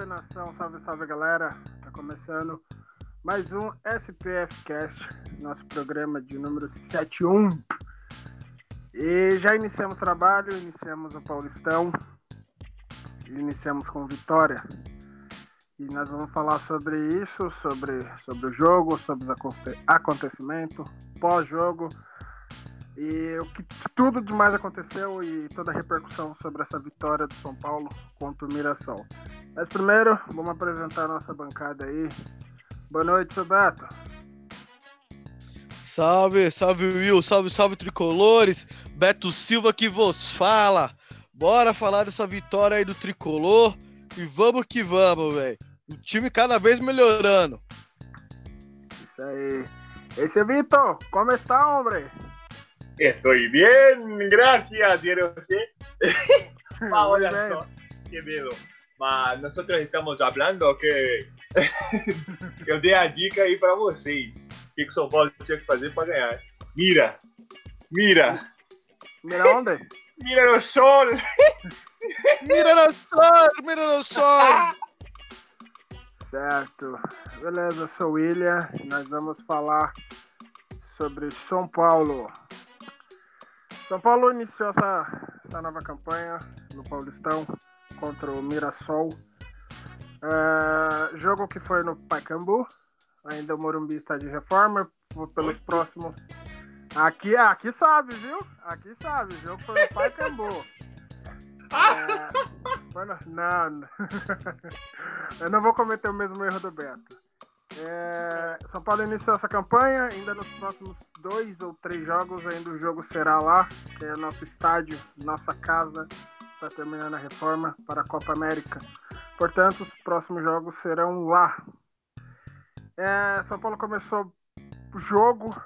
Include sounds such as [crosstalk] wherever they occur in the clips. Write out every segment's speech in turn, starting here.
Salve, nação, salve, salve galera. Tá começando mais um SPF Cast, nosso programa de número 71. E já iniciamos trabalho, iniciamos o Paulistão, iniciamos com vitória. E nós vamos falar sobre isso, sobre, sobre o jogo, sobre os acontecimentos, pós-jogo e o que tudo demais aconteceu e toda a repercussão sobre essa vitória do São Paulo contra o Mirassol. Mas primeiro, vamos apresentar a nossa bancada aí. Boa noite, seu Beto. Salve, salve Will, salve, salve tricolores. Beto Silva que vos fala. Bora falar dessa vitória aí do tricolor e vamos que vamos, velho. O time cada vez melhorando. Isso aí. Esse é Vitor, como está, homem? Estoy bien, gracias, ¿vieron usted? [laughs] ah, hola, no, qué miedo. Ma, nosotros estamos hablando [laughs] que eu dei a dica aí para vocês. O que, que o São Paulo tinha que fazer para ganhar. Mira, mira. Mira onde? [laughs] Mira no sol. mira no sol, mira no sol. Certo. Beleza, eu sou o William e nós vamos falar sobre São Paulo. São Paulo iniciou essa, essa nova campanha no Paulistão contra o Mirassol. Uh, jogo que foi no Pacaembu. Ainda o Morumbi está de reforma. Pelos próximos. Aqui, aqui sabe, viu? Aqui sabe. O jogo foi no Pacaembu. [laughs] É, não, [laughs] eu não vou cometer o mesmo erro do Beto. É, São Paulo iniciou essa campanha, ainda nos próximos dois ou três jogos, ainda o jogo será lá, que é nosso estádio, nossa casa, está terminando a reforma para a Copa América. Portanto, os próximos jogos serão lá. É, São Paulo começou o jogo.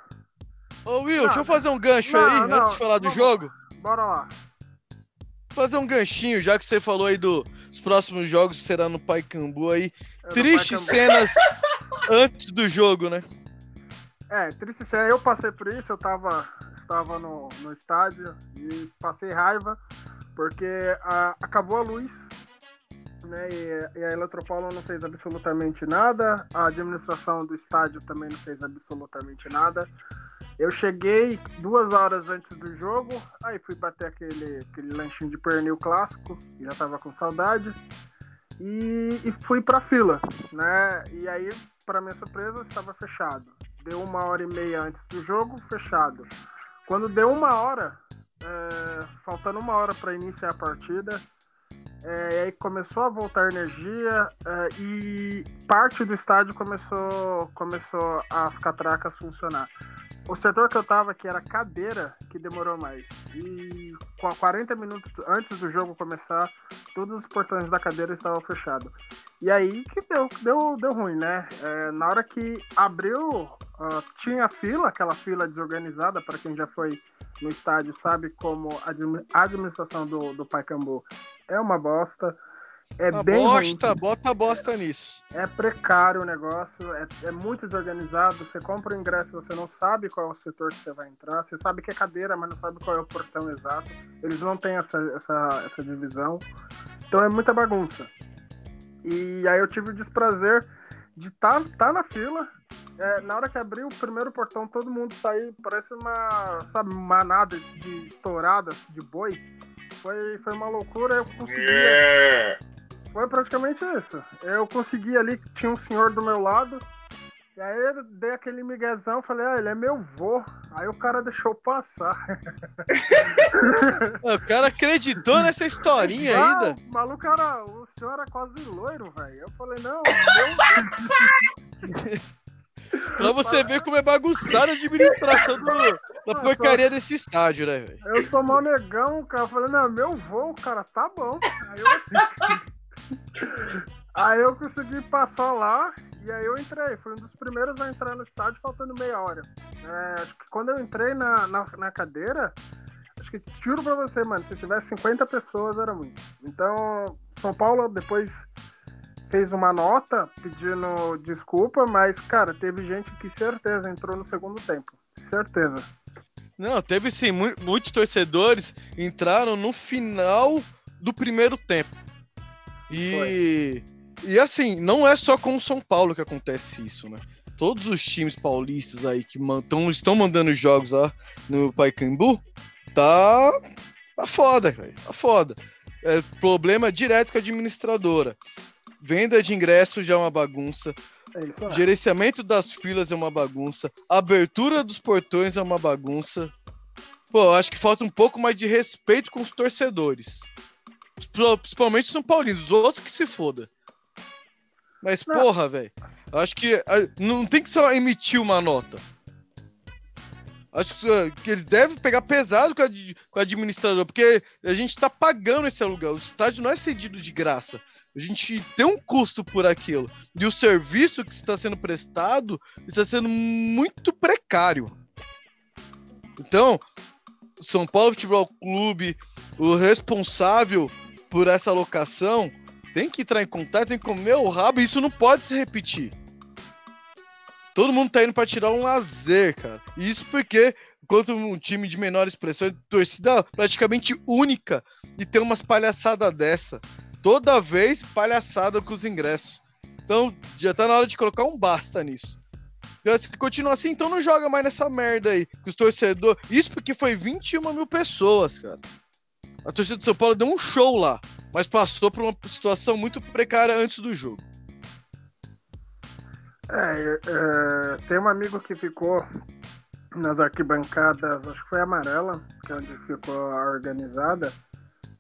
Ô Will, não, deixa eu fazer um gancho não, aí não, antes de falar do jogo. Bora lá. Fazer um ganchinho, já que você falou aí dos próximos jogos será no Paicambu aí. É Tristes cenas [laughs] antes do jogo, né? É, triste cena. Eu passei por isso, eu tava, estava no, no estádio e passei raiva, porque a, acabou a luz, né? E, e a Eletropaulo não fez absolutamente nada, a administração do estádio também não fez absolutamente nada. Eu cheguei duas horas antes do jogo, aí fui bater aquele, aquele lanchinho de pernil clássico, já tava com saudade, e, e fui pra fila, né? E aí para minha surpresa, estava fechado. Deu uma hora e meia antes do jogo, fechado. Quando deu uma hora, é, faltando uma hora para iniciar a partida, é, aí começou a voltar energia é, e parte do estádio começou, começou as catracas funcionar. O setor que eu tava, que era cadeira, que demorou mais. E com 40 minutos antes do jogo começar, todos os portões da cadeira estavam fechados. E aí que deu, deu, deu ruim, né? É, na hora que abriu, uh, tinha fila, aquela fila desorganizada, para quem já foi no estádio sabe como a administração do, do Paicambu é uma bosta. É a bem bosta, ruim. bota bosta nisso. É precário o negócio, é, é, muito desorganizado. Você compra o ingresso, você não sabe qual é o setor que você vai entrar. Você sabe que é cadeira, mas não sabe qual é o portão exato. Eles não têm essa, essa, essa divisão. Então é muita bagunça. E aí eu tive o desprazer de estar tá, tá na fila. É, na hora que abriu o primeiro portão, todo mundo saiu, parece uma sabe, manada de estouradas de boi. Foi, foi uma loucura, eu consegui. Yeah. Foi praticamente isso. Eu consegui ali, tinha um senhor do meu lado. E aí eu dei aquele miguezão, falei, ah, ele é meu vô. Aí o cara deixou passar. [laughs] o cara acreditou nessa historinha ah, ainda. O maluco era. O senhor era quase loiro, velho. Eu falei, não, meu. [laughs] pra você ver como é bagunçada a administração do, da porcaria desse estádio, né, velho? Eu sou mal negão, cara. Eu falei, não, meu vô, cara, tá bom. Aí eu. Aí eu consegui passar lá e aí eu entrei. Fui um dos primeiros a entrar no estádio faltando meia hora. É, acho que quando eu entrei na, na, na cadeira, acho que juro pra você, mano, se tivesse 50 pessoas era muito. Então, São Paulo depois fez uma nota pedindo desculpa, mas, cara, teve gente que certeza entrou no segundo tempo. Certeza. Não, teve sim, muitos torcedores entraram no final do primeiro tempo. E. Foi. E assim, não é só com o São Paulo que acontece isso, né? Todos os times paulistas aí que tão, estão mandando jogos lá no Paicambu, tá, tá foda, velho. Tá foda. É problema direto com a administradora. Venda de ingressos já é uma bagunça. É Gerenciamento das filas é uma bagunça. Abertura dos portões é uma bagunça. Pô, acho que falta um pouco mais de respeito com os torcedores. Principalmente São Paulinos, os outros que se foda. Mas, não. porra, velho. Acho que não tem que só emitir uma nota. Acho que eles devem pegar pesado com, a, com o administrador, porque a gente tá pagando esse aluguel. O estádio não é cedido de graça. A gente tem um custo por aquilo. E o serviço que está sendo prestado está sendo muito precário. Então, São Paulo Futebol Clube, o responsável por essa locação, tem que entrar em contato, tem que comer o rabo e isso não pode se repetir. Todo mundo tá indo pra tirar um lazer, cara. Isso porque, enquanto um time de menor expressão, torcida praticamente única, e tem umas palhaçadas dessa. Toda vez palhaçada com os ingressos. Então, já tá na hora de colocar um basta nisso. Se continua assim, então não joga mais nessa merda aí. Que os torcedores. Isso porque foi 21 mil pessoas, cara. A torcida do São Paulo deu um show lá, mas passou por uma situação muito precária antes do jogo. É, é, tem um amigo que ficou nas arquibancadas, acho que foi amarela, que é onde ficou a organizada,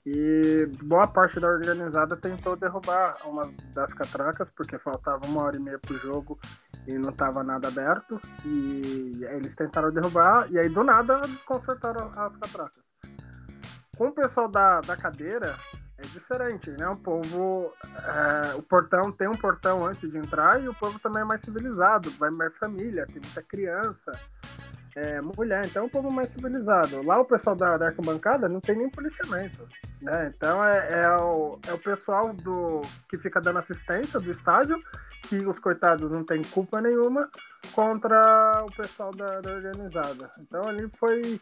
e boa parte da organizada tentou derrubar uma das catracas, porque faltava uma hora e meia pro jogo e não estava nada aberto, e eles tentaram derrubar, e aí do nada eles consertaram as catracas. Com o pessoal da, da cadeira, é diferente, né? O povo. É, o portão tem um portão antes de entrar e o povo também é mais civilizado, vai mais família, tem muita criança, é, mulher, então é um povo mais civilizado. Lá o pessoal da, da arquibancada não tem nem policiamento. Né? Então é, é, o, é o pessoal do que fica dando assistência do estádio, que os coitados não têm culpa nenhuma, contra o pessoal da, da organizada. Então ali foi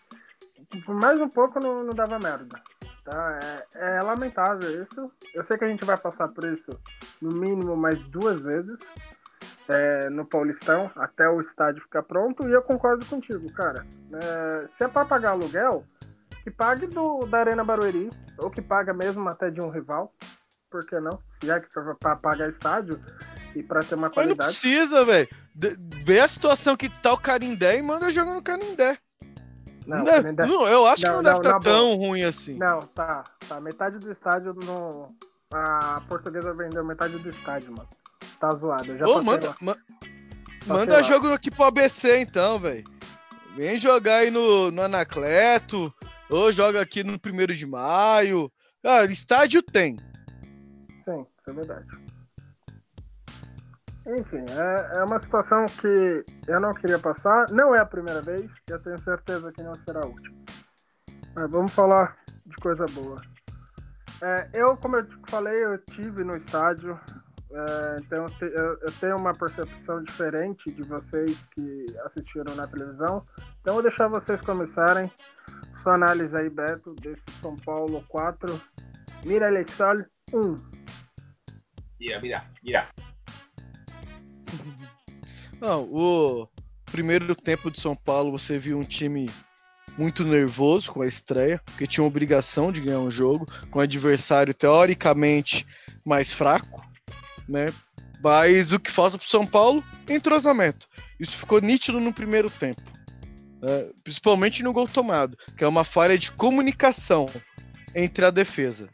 por mais um pouco não, não dava merda. Tá? É, é, lamentável isso. Eu sei que a gente vai passar por isso no mínimo mais duas vezes é, no Paulistão, até o estádio ficar pronto, e eu concordo contigo, cara. É, se é para pagar aluguel, que pague do, da Arena Barueri, ou que paga mesmo até de um rival. Por que não? Se é que para pagar estádio e para ter uma qualidade. Não precisa, velho. Vê a situação que tá o Carindé e manda jogar no Carindé. Não, não, deve, não, eu acho não, que não, deve estar tá tão ruim assim. Não, tá. Tá. Metade do estádio no. A portuguesa vendeu metade do estádio, mano. Tá zoado. Eu já Ô, manda, ma manda lá. jogo aqui pro ABC então, velho. Vem jogar aí no, no Anacleto. Ou joga aqui no primeiro de maio. Ah, estádio tem. Sim, isso é verdade. Enfim, é, é uma situação que eu não queria passar. Não é a primeira vez, eu tenho certeza que não será a última. Mas vamos falar de coisa boa. É, eu, como eu falei, eu tive no estádio, é, então eu, eu, tenho uma percepção diferente de vocês que assistiram na televisão. Então vou deixar vocês começarem sua análise aí, Beto, desse São Paulo 4, Mira Sol 1. Mira, mira, mira. Não, o primeiro tempo de São Paulo você viu um time muito nervoso com a estreia, porque tinha obrigação de ganhar um jogo com um adversário teoricamente mais fraco, né? Mas o que falta para São Paulo entrosamento. Isso ficou nítido no primeiro tempo, né? principalmente no gol tomado, que é uma falha de comunicação entre a defesa.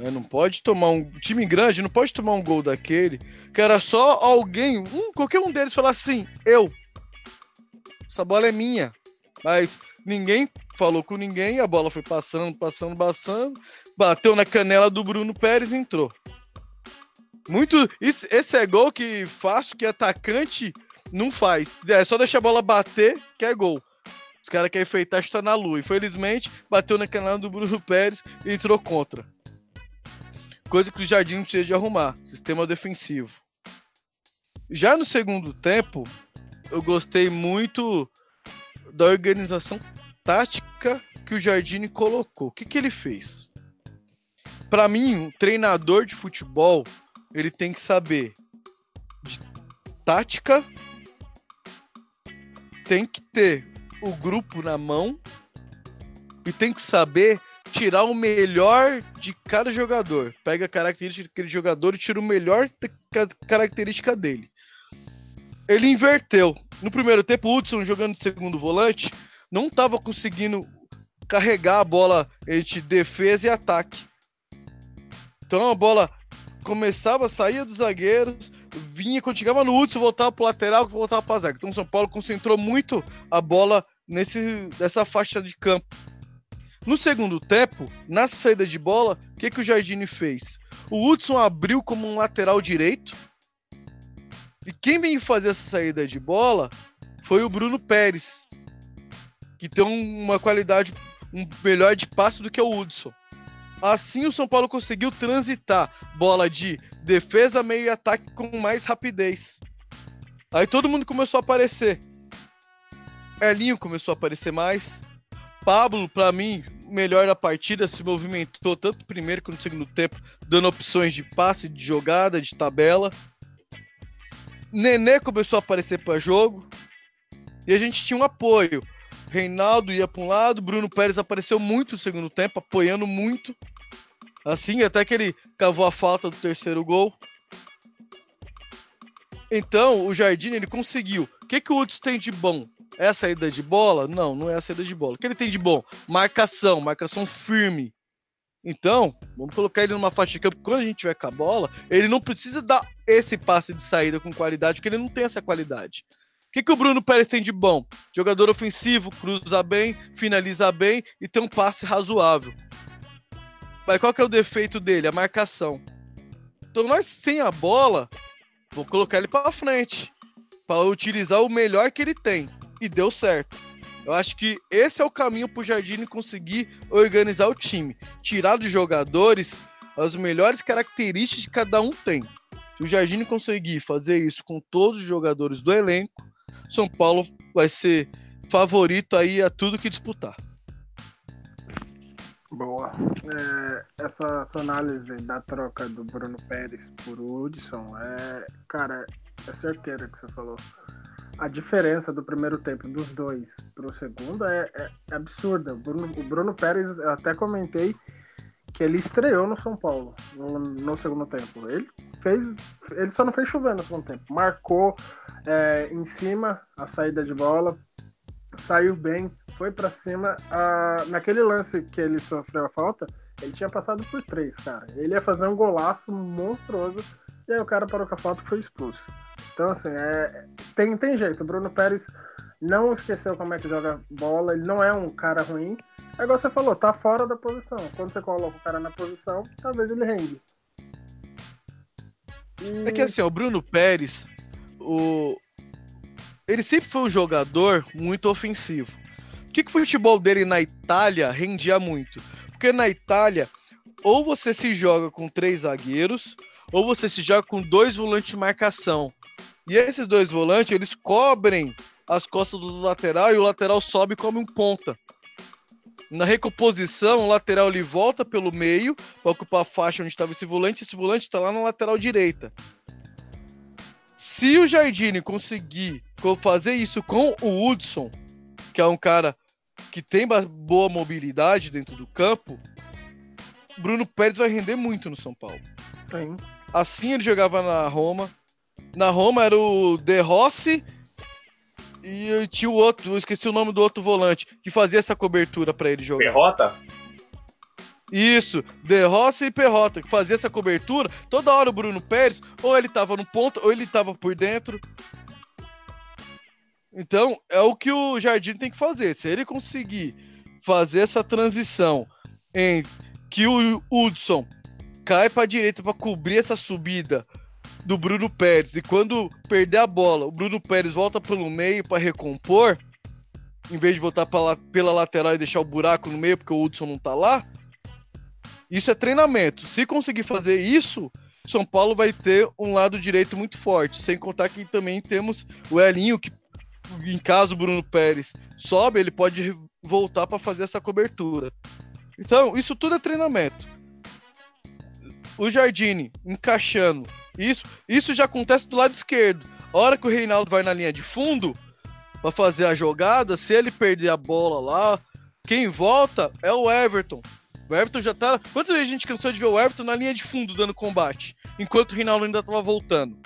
Né? Não pode tomar um time grande, não pode tomar um gol daquele. Que era só alguém, um, qualquer um deles falar assim, eu. Essa bola é minha. Mas ninguém falou com ninguém, a bola foi passando, passando, passando, bateu na canela do Bruno Pérez e entrou. Muito. Esse é gol que fácil que atacante não faz. É só deixar a bola bater, que é gol. Os caras querem enfeitar, está na lua. Infelizmente, bateu na canela do Bruno Pérez e entrou contra. Coisa que o Jardim precisa de arrumar. Sistema defensivo. Já no segundo tempo, eu gostei muito da organização tática que o Jardine colocou. O que, que ele fez? Para mim, um treinador de futebol, ele tem que saber de tática, tem que ter o grupo na mão e tem que saber tirar o melhor de cada jogador. Pega a característica daquele jogador e tira o melhor característica dele. Ele inverteu. No primeiro tempo, o Hudson jogando de segundo volante não estava conseguindo carregar a bola entre defesa e ataque. Então a bola começava, saía dos zagueiros, vinha, quando chegava no Hudson, voltava pro lateral, voltava pra zaga. Então o São Paulo concentrou muito a bola nesse, nessa faixa de campo. No segundo tempo, na saída de bola, o que, que o Jardine fez? O Hudson abriu como um lateral direito. E quem veio fazer essa saída de bola foi o Bruno Pérez, que tem uma qualidade um melhor de passe do que o Hudson. Assim o São Paulo conseguiu transitar bola de defesa, meio e ataque com mais rapidez. Aí todo mundo começou a aparecer. Elinho começou a aparecer mais. Pablo, para mim, melhor da partida, se movimentou tanto no primeiro quanto no segundo tempo, dando opções de passe, de jogada, de tabela. Nenê começou a aparecer para jogo. E a gente tinha um apoio. Reinaldo ia para um lado, Bruno Pérez apareceu muito no segundo tempo, apoiando muito. Assim, até que ele cavou a falta do terceiro gol. Então, o Jardim ele conseguiu. O que, que o Hudson tem de bom? É a saída de bola? Não, não é a saída de bola. O que ele tem de bom? Marcação, marcação firme. Então, vamos colocar ele numa faixa de campo. Quando a gente tiver com a bola, ele não precisa dar esse passe de saída com qualidade, porque ele não tem essa qualidade. O que, que o Bruno Pérez tem de bom? Jogador ofensivo, cruza bem, finaliza bem e tem um passe razoável. Mas qual que é o defeito dele? A marcação. Então nós sem a bola, vou colocar ele para frente, para utilizar o melhor que ele tem. E deu certo. Eu acho que esse é o caminho para o Jardine conseguir organizar o time, tirar dos jogadores as melhores características que cada um tem. Se o Jardine conseguir fazer isso com todos os jogadores do elenco, são Paulo vai ser favorito aí a tudo que disputar. Boa. É, essa, essa, análise da troca do Bruno Pérez por Hudson é, cara, é certeira que você falou. A diferença do primeiro tempo dos dois para o segundo é, é, é absurda. O Bruno, o Bruno Pérez, eu até comentei que ele estreou no São Paulo no, no, segundo tempo. Ele fez, ele só não fez chover no segundo tempo. Marcou é, em cima a saída de bola, saiu bem, foi para cima. A, naquele lance que ele sofreu a falta, ele tinha passado por três, cara. Ele ia fazer um golaço monstruoso e aí o cara parou com a falta e foi expulso. Então, assim, é, tem, tem jeito. O Bruno Pérez não esqueceu como é que joga bola, ele não é um cara ruim. É igual você falou, tá fora da posição. Quando você coloca o cara na posição, talvez ele rende. É que assim, o Bruno Pérez, o... ele sempre foi um jogador muito ofensivo. Por que, que o futebol dele na Itália rendia muito? Porque na Itália, ou você se joga com três zagueiros, ou você se joga com dois volantes de marcação. E esses dois volantes, eles cobrem as costas do lateral e o lateral sobe como um ponta. Na recomposição, o lateral ele volta pelo meio para ocupar a faixa onde estava esse volante. Esse volante está lá na lateral direita. Se o Jardine conseguir fazer isso com o Hudson, que é um cara que tem boa mobilidade dentro do campo, Bruno Pérez vai render muito no São Paulo. Sim. Assim ele jogava na Roma. Na Roma era o De Rossi e tinha o outro, eu esqueci o nome do outro volante, que fazia essa cobertura para ele jogar. Perrota? Isso, De Rossi e Perrota, que fazia essa cobertura. Toda hora o Bruno Pérez, ou ele tava no ponto, ou ele tava por dentro. Então, é o que o Jardim tem que fazer. Se ele conseguir fazer essa transição em que o Hudson cai para direita para cobrir essa subida do Bruno Pérez e quando perder a bola, o Bruno Pérez volta pelo meio para recompor, em vez de voltar pra, pela lateral e deixar o buraco no meio porque o Hudson não tá lá, isso é treinamento. Se conseguir fazer isso, São Paulo vai ter um lado direito muito forte. Sem contar que também temos o Elinho, que em caso o Bruno Pérez sobe, ele pode voltar para fazer essa cobertura. Então, isso tudo é treinamento. O Jardine encaixando. Isso, isso já acontece do lado esquerdo. A hora que o Reinaldo vai na linha de fundo para fazer a jogada, se ele perder a bola lá, quem volta é o Everton. O Everton já tá. Quantas vezes a gente cansou de ver o Everton na linha de fundo dando combate, enquanto o Rinaldo ainda tava voltando?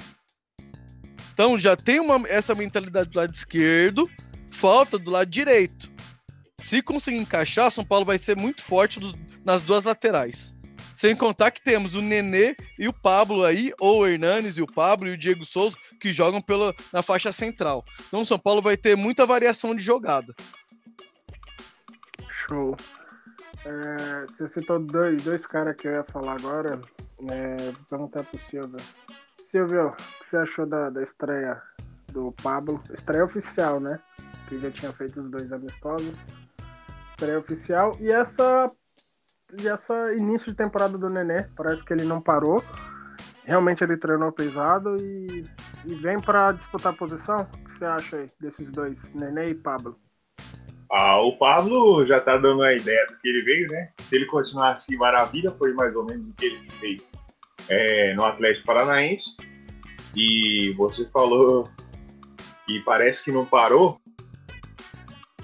Então já tem uma, essa mentalidade do lado esquerdo, falta do lado direito. Se conseguir encaixar, São Paulo vai ser muito forte nas duas laterais. Sem contar que temos o Nenê e o Pablo aí, ou o Hernanes e o Pablo e o Diego Souza, que jogam pela, na faixa central. Então o São Paulo vai ter muita variação de jogada. Show. É, você citou dois, dois caras que eu ia falar agora. É, vou perguntar pro Silvio. Silvio, o que você achou da, da estreia do Pablo? Estreia oficial, né? Que já tinha feito os dois amistosos. Estreia oficial. E essa, e essa início de temporada do Nenê, parece que ele não parou. Realmente ele treinou pesado e, e vem para disputar a posição. O que você acha aí desses dois, Nenê e Pablo? Ah, o Pablo já tá dando a ideia do que ele veio, né? Se ele continuar assim, maravilha, foi mais ou menos o que ele fez é, no Atlético Paranaense. E você falou que parece que não parou.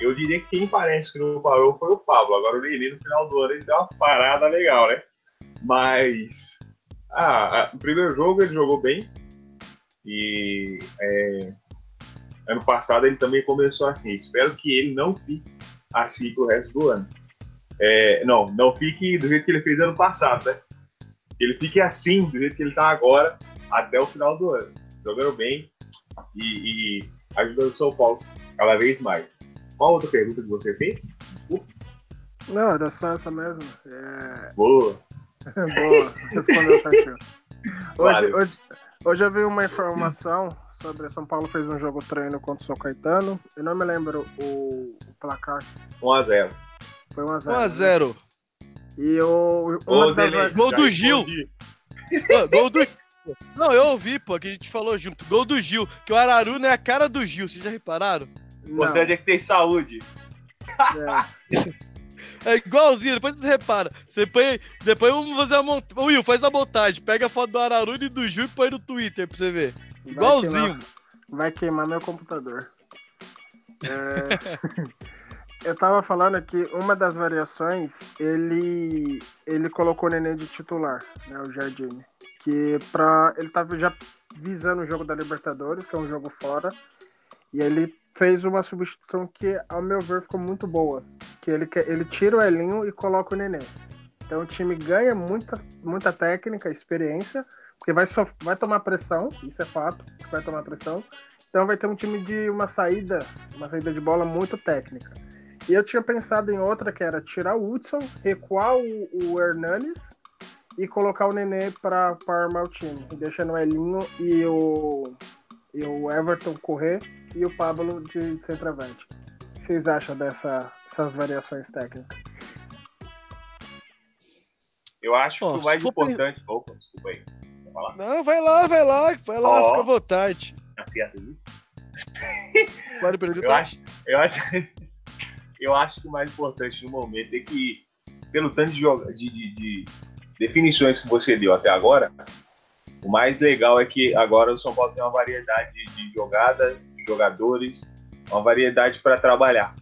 Eu diria que quem parece que não parou foi o Pablo. Agora o Nenê no final do ano ele deu uma parada legal, né? Mas ah, no primeiro jogo ele jogou bem. E é, ano passado ele também começou assim. Espero que ele não fique assim pro resto do ano. É, não, não fique do jeito que ele fez ano passado, né? Ele fique assim, do jeito que ele tá agora, até o final do ano. Jogando bem e, e ajudando o São Paulo cada vez mais. Qual outra pergunta que você fez? Não, era só essa mesmo. É... Boa. [laughs] Boa, respondeu certinho. [laughs] Hoje, hoje, hoje eu vi uma informação sobre São Paulo fez um jogo treino contra o São Caetano. Eu não me lembro o, o placar. 1x0. Foi 1x0. 1x0. Né? E o. Gol, das... gol do Gil! gol do. Não, eu ouvi, pô, que a gente falou junto. Gol do Gil, que o Araruna é a cara do Gil, vocês já repararam? O importante é que tem saúde. É. [laughs] É igualzinho, depois você repara. Você põe. Depois vamos fazer a montagem. Will, faz a montagem. Pega a foto do Araruna e do Gil e põe no Twitter pra você ver. Igualzinho. Vai queimar, vai queimar meu computador. É... [laughs] eu tava falando que uma das variações, ele ele colocou o Nenê de titular, né, o Jardine. Que pra, ele tava já visando o jogo da Libertadores, que é um jogo fora, e ele fez uma substituição que, ao meu ver, ficou muito boa. Que ele, ele tira o Elinho e coloca o Nenê. Então o time ganha muita, muita técnica, experiência, porque vai, so, vai tomar pressão, isso é fato, vai tomar pressão. Então vai ter um time de uma saída, uma saída de bola muito técnica. E eu tinha pensado em outra que era tirar o Hudson, recuar o, o Hernanes e colocar o Nenê para armar o time, deixando o Elinho e o, e o Everton correr e o Pablo de centroavante. O que vocês acham dessa, dessas variações técnicas? Eu acho oh, que o mais importante. Opa, desculpa aí falar? Não, vai lá, vai lá, vai lá, oh. fica à vontade. Pode [laughs] perguntar. Eu acho, eu, acho, [laughs] eu acho que o mais importante no momento é que, pelo tanto de, de, de, de definições que você deu até agora, o mais legal é que agora o São Paulo tem uma variedade de jogadas, jogadores, uma variedade para trabalhar.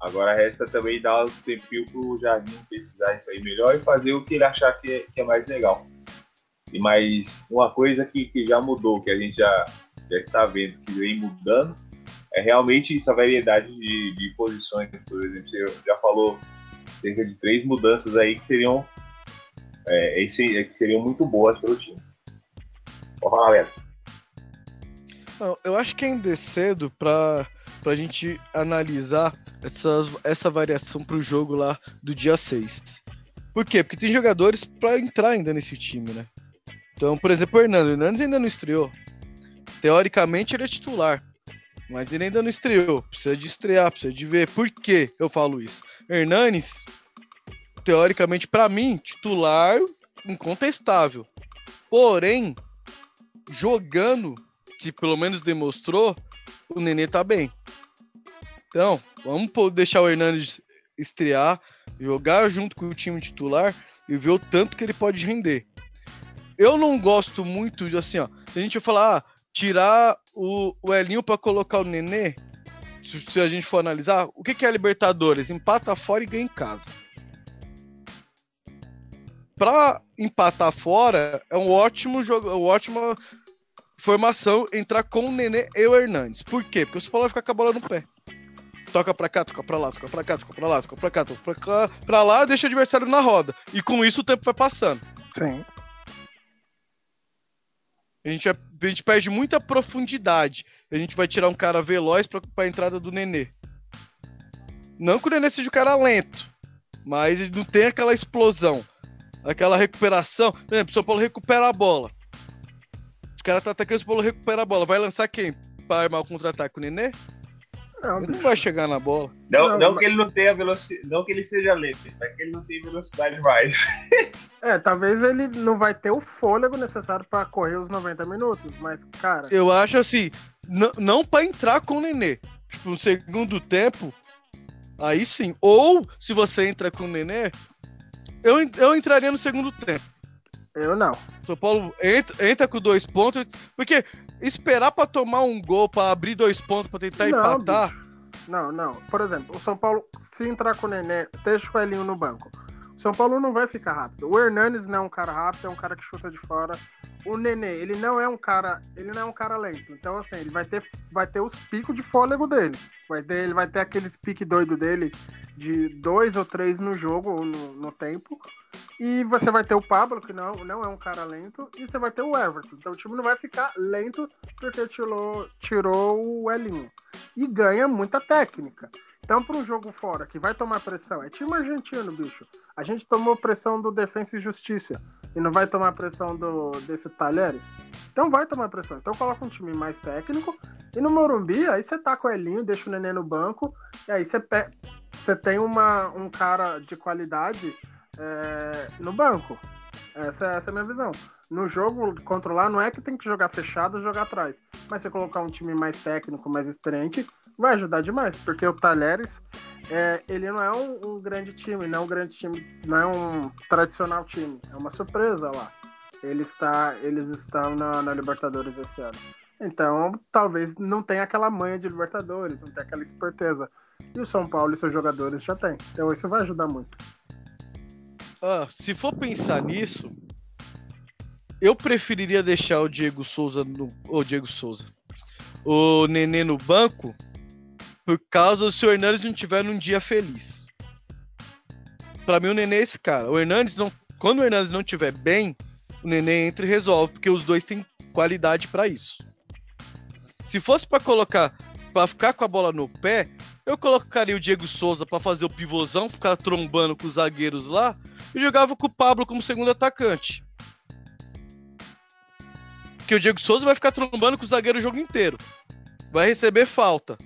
Agora resta também dar um tempinho para o Jardim pesquisar isso aí melhor e fazer o que ele achar que é, que é mais legal. Mas uma coisa que, que já mudou, que a gente já, já está vendo que vem mudando, é realmente essa variedade de, de posições. Por exemplo, você já falou cerca de três mudanças aí que seriam, é, que seriam muito boas para o time. Pode falar, Beto. Eu acho que ainda é cedo para a gente analisar essas, essa variação para o jogo lá do dia 6. Por quê? Porque tem jogadores para entrar ainda nesse time, né? Então, por exemplo, o Hernandes. O Hernandes ainda não estreou. Teoricamente ele é titular. Mas ele ainda não estreou. Precisa de estrear, precisa de ver. Por que eu falo isso? Hernandes, teoricamente, para mim, titular incontestável. Porém, jogando, que pelo menos demonstrou, o Nenê tá bem. Então, vamos deixar o Hernandes estrear, jogar junto com o time titular e ver o tanto que ele pode render. Eu não gosto muito de assim, ó. Se a gente falar, ah, tirar o, o Elinho para colocar o Nenê, se, se, a gente for analisar, o que, que é a Libertadores? Empata fora e ganha em casa. Para empatar fora, é um ótimo jogo, uma ótima formação entrar com o Nenê e o Hernandes. Por quê? Porque o São Paulo vai ficar com a bola no pé. Toca pra cá, toca pra lá, toca pra cá, toca pra lá, toca pra cá, toca pra cá, pra lá, deixa o adversário na roda. E com isso o tempo vai passando. Sim. A gente, a gente perde muita profundidade. A gente vai tirar um cara veloz pra, pra entrada do Nenê. Não que o Nenê seja um cara lento, mas não tem aquela explosão, aquela recuperação. Por exemplo, o São Paulo recupera a bola. Os caras tá atacando, o Paulo recupera a bola. Vai lançar quem? Pra armar o contra-ataque? O Nenê? Não, ele não vai chegar na bola. Não, não, não mas... que ele não tenha velocidade. Não que ele seja lento, mas que ele não tem velocidade mais. [laughs] é, talvez ele não vai ter o fôlego necessário para correr os 90 minutos, mas, cara. Eu acho assim, não para entrar com o Nenê. Tipo, no segundo tempo, aí sim. Ou se você entra com o Nenê, eu, eu entraria no segundo tempo. Eu não. São Paulo entra, entra com dois pontos, porque esperar para tomar um gol, para abrir dois pontos, para tentar não, empatar. Bicho. Não, não. Por exemplo, o São Paulo, se entrar com o Nenê, deixa o Elinho no banco. O São Paulo não vai ficar rápido. O Hernanes não é um cara rápido, é um cara que chuta de fora. O Nenê, ele não é um cara, ele não é um cara lento. Então assim, ele vai ter, vai ter os picos de fôlego dele. Vai ter, ele vai ter aqueles piques doido dele de dois ou três no jogo ou no, no tempo. E você vai ter o Pablo, que não, não é um cara lento, e você vai ter o Everton. Então o time não vai ficar lento porque tirou, tirou o Elinho. E ganha muita técnica. Então, para um jogo fora que vai tomar pressão, é time argentino, bicho. A gente tomou pressão do Defensa e Justiça e não vai tomar pressão do desse Talheres. Então vai tomar pressão. Então coloca um time mais técnico. E no Morumbi, aí você tá com o Elinho, deixa o Nenê no banco. E aí você, você tem uma, um cara de qualidade é, no banco. Essa, essa é a minha visão. No jogo, controlar não é que tem que jogar fechado jogar atrás. Mas se colocar um time mais técnico, mais experiente, vai ajudar demais. Porque o Talheres, é, ele não é um, um, grande time, não é um grande time, não é um tradicional time. É uma surpresa lá. Ele está, eles estão na, na Libertadores esse ano. Então, talvez não tenha aquela manha de Libertadores, não tenha aquela esperteza. E o São Paulo e seus jogadores já tem. Então isso vai ajudar muito. Ah, se for pensar nisso, eu preferiria deixar o Diego Souza no. O Diego Souza. O Nenê no banco. Por causa se o Hernandes não tiver num dia feliz. Para mim, o Nenê é esse cara. O Hernandes não. Quando o Hernandes não tiver bem, o Nenê entra e resolve, porque os dois têm qualidade para isso. Se fosse para colocar para ficar com a bola no pé, eu colocaria o Diego Souza para fazer o pivôzão, ficar trombando com os zagueiros lá e jogava com o Pablo como segundo atacante. Porque o Diego Souza vai ficar trombando com o zagueiro o jogo inteiro. Vai receber falta.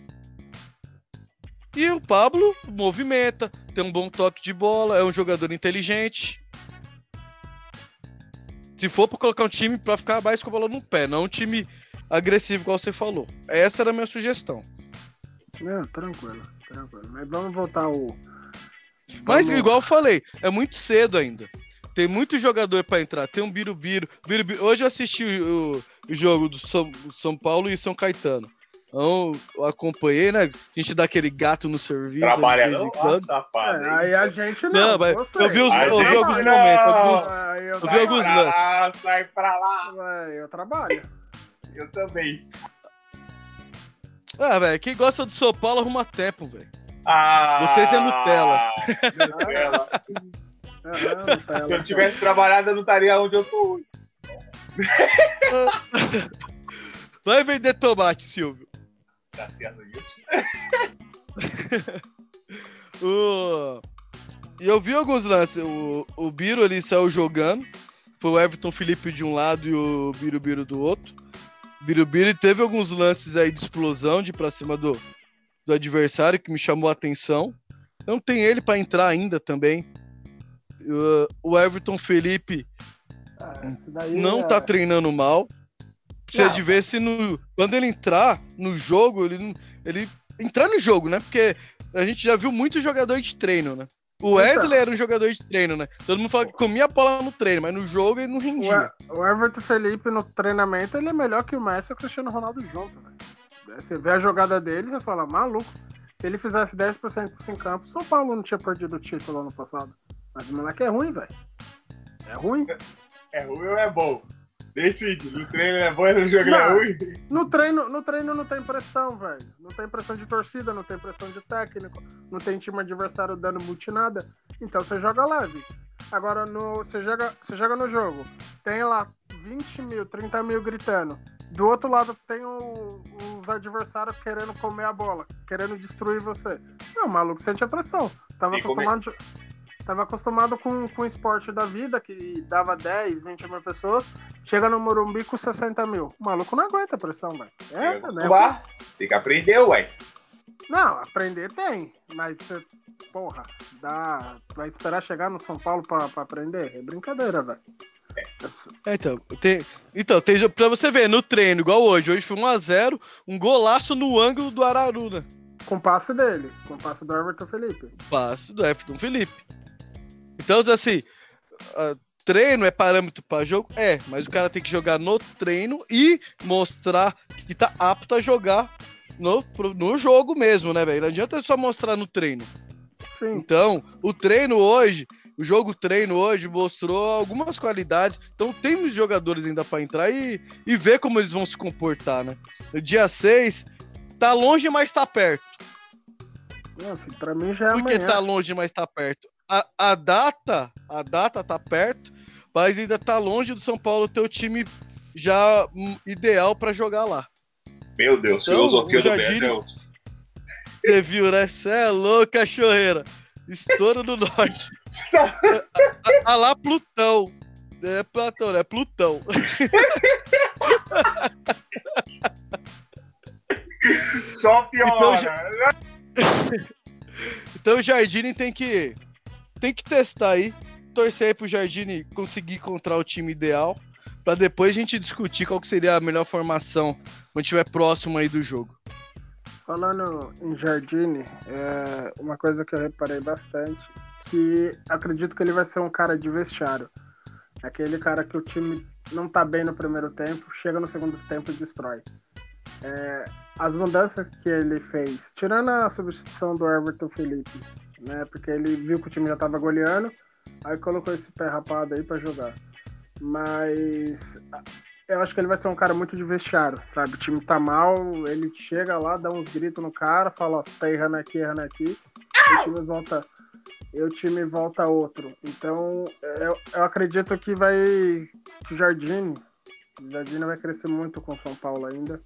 E o Pablo movimenta, tem um bom toque de bola, é um jogador inteligente. Se for para colocar um time para ficar mais com a bola no pé, não um time agressivo, igual você falou. Essa era a minha sugestão. Não, tranquilo, tranquilo. Mas vamos voltar ao. Vamos... Mas, igual eu falei, é muito cedo ainda. Tem muito jogador para entrar. Tem um Birubiru. Birubiru. Hoje eu assisti o, o jogo do São, São Paulo e São Caetano. Então, eu acompanhei, né? A gente dá aquele gato no serviço. Trabalha não? safado. É, aí a gente não. não mas eu vi, os, eu vi alguns momentos. Eu vi, eu vi alguns lances. Sai pra lá. eu trabalho. Eu também. Ah, velho, quem gosta do São Paulo arruma tempo, velho. Ah, Vocês é Nutella. Nutella. Se eu tivesse trabalhado, eu não estaria onde eu tô hoje. [laughs] Vai vender tomate, Silvio. Tá certo isso? [laughs] o... E eu vi alguns lances. O, o Biro ele saiu jogando. foi o Everton Felipe de um lado e o Birubiru do outro. Birubiru teve alguns lances aí de explosão de pra cima do, do adversário que me chamou a atenção. Não tem ele para entrar ainda também. Uh, o Everton Felipe Ah, não é... tá treinando mal. Precisa Não. de ver se no, quando ele entrar no jogo, ele, ele entrar no jogo, né? Porque a gente já viu muito jogador de treino, né? O Então. Wesley era um jogador de treino, né? Todo mundo fala que comia a bola no treino, mas no jogo ele não rendia. O Everton Felipe no treinamento ele é melhor que o Messi e o Cristiano Ronaldo junto, velho. Você vê a jogada dele e fala, maluco. Se ele fizesse 10% disso em campo, São Paulo não tinha perdido o título ano passado. Mas o moleque é ruim, velho. É ruim. É ruim ou é bom? Decide, no treino é bom e no jogo é ruim? No treino, no treino não tem pressão, velho. Não tem pressão de torcida, não tem pressão de técnico, não tem time adversário dando multi nada. Então você joga leve. Agora no, você, joga, você joga no jogo, tem lá 20 mil, 30 mil gritando. Do outro lado tem o- os adversários querendo comer a bola, querendo destruir você. Não, o maluco sente a pressão. Tava é- acostumado, tava acostumado com, com o esporte da vida, que dava 10, 20 mil pessoas. Chega no Morumbi com 60 mil. O maluco não aguenta a pressão, velho. É, Tem que né? acostumar, Tem que aprender, ué. Não, aprender tem. Mas, você, porra, dá, vai esperar chegar no São Paulo pra, pra aprender? É brincadeira, velho. É, então, tem, então, tem, pra você ver, no treino, igual hoje, hoje foi 1x0, um golaço no ângulo do Araruna. Com passe dele, com passe do Everton Felipe. Passe do Everton Felipe. Então, assim, ah, treino é parâmetro pra jogo? É, mas o cara tem que jogar no treino e mostrar que tá apto a jogar no, no jogo mesmo, né, velho? Não adianta só mostrar no treino. Sim. Então, o treino hoje, o jogo treino hoje mostrou algumas qualidades. Então, tem jogadores ainda pra entrar e, e ver como eles vão se comportar, né? No dia 6, tá longe, mas tá perto. Não, filho, pra mim já é Por que amanhã. tá longe, mas tá perto? A, a data, a data tá perto, mas ainda tá longe do São Paulo ter o time já hum, ideal pra jogar lá. Meu Deus, Então, filosofia do Jardim- Beto. [laughs] Você viu, né? Cê é louco, cachorreira. Estouro do norte. [laughs] a, a lá Plutão. É Platão, né? Plutão. Só piora. [laughs] Então o Jardine tem que tem que testar aí, torcer aí pro Jardine conseguir encontrar o time ideal, pra depois a gente discutir qual que seria a melhor formação quando estiver próximo aí do jogo. Falando em Jardine, é uma coisa que eu reparei bastante, que acredito que ele vai ser um cara de vestiário. Aquele cara que o time não tá bem no primeiro tempo, chega no segundo tempo e destrói. É, as mudanças que ele fez, tirando a substituição do Everton Felipe, né? Porque ele viu que o time já tava goleando, aí colocou esse pé rapado aí pra jogar. Mas eu acho que ele vai ser um cara muito de vestiário, sabe? O time tá mal, ele chega lá, dá uns gritos no cara, fala, ó, você tá errando aqui, errando aqui, e o time volta, e o time volta outro. Então, eu, eu acredito que vai. que o Jardim, o Jardim vai crescer muito com o São Paulo ainda.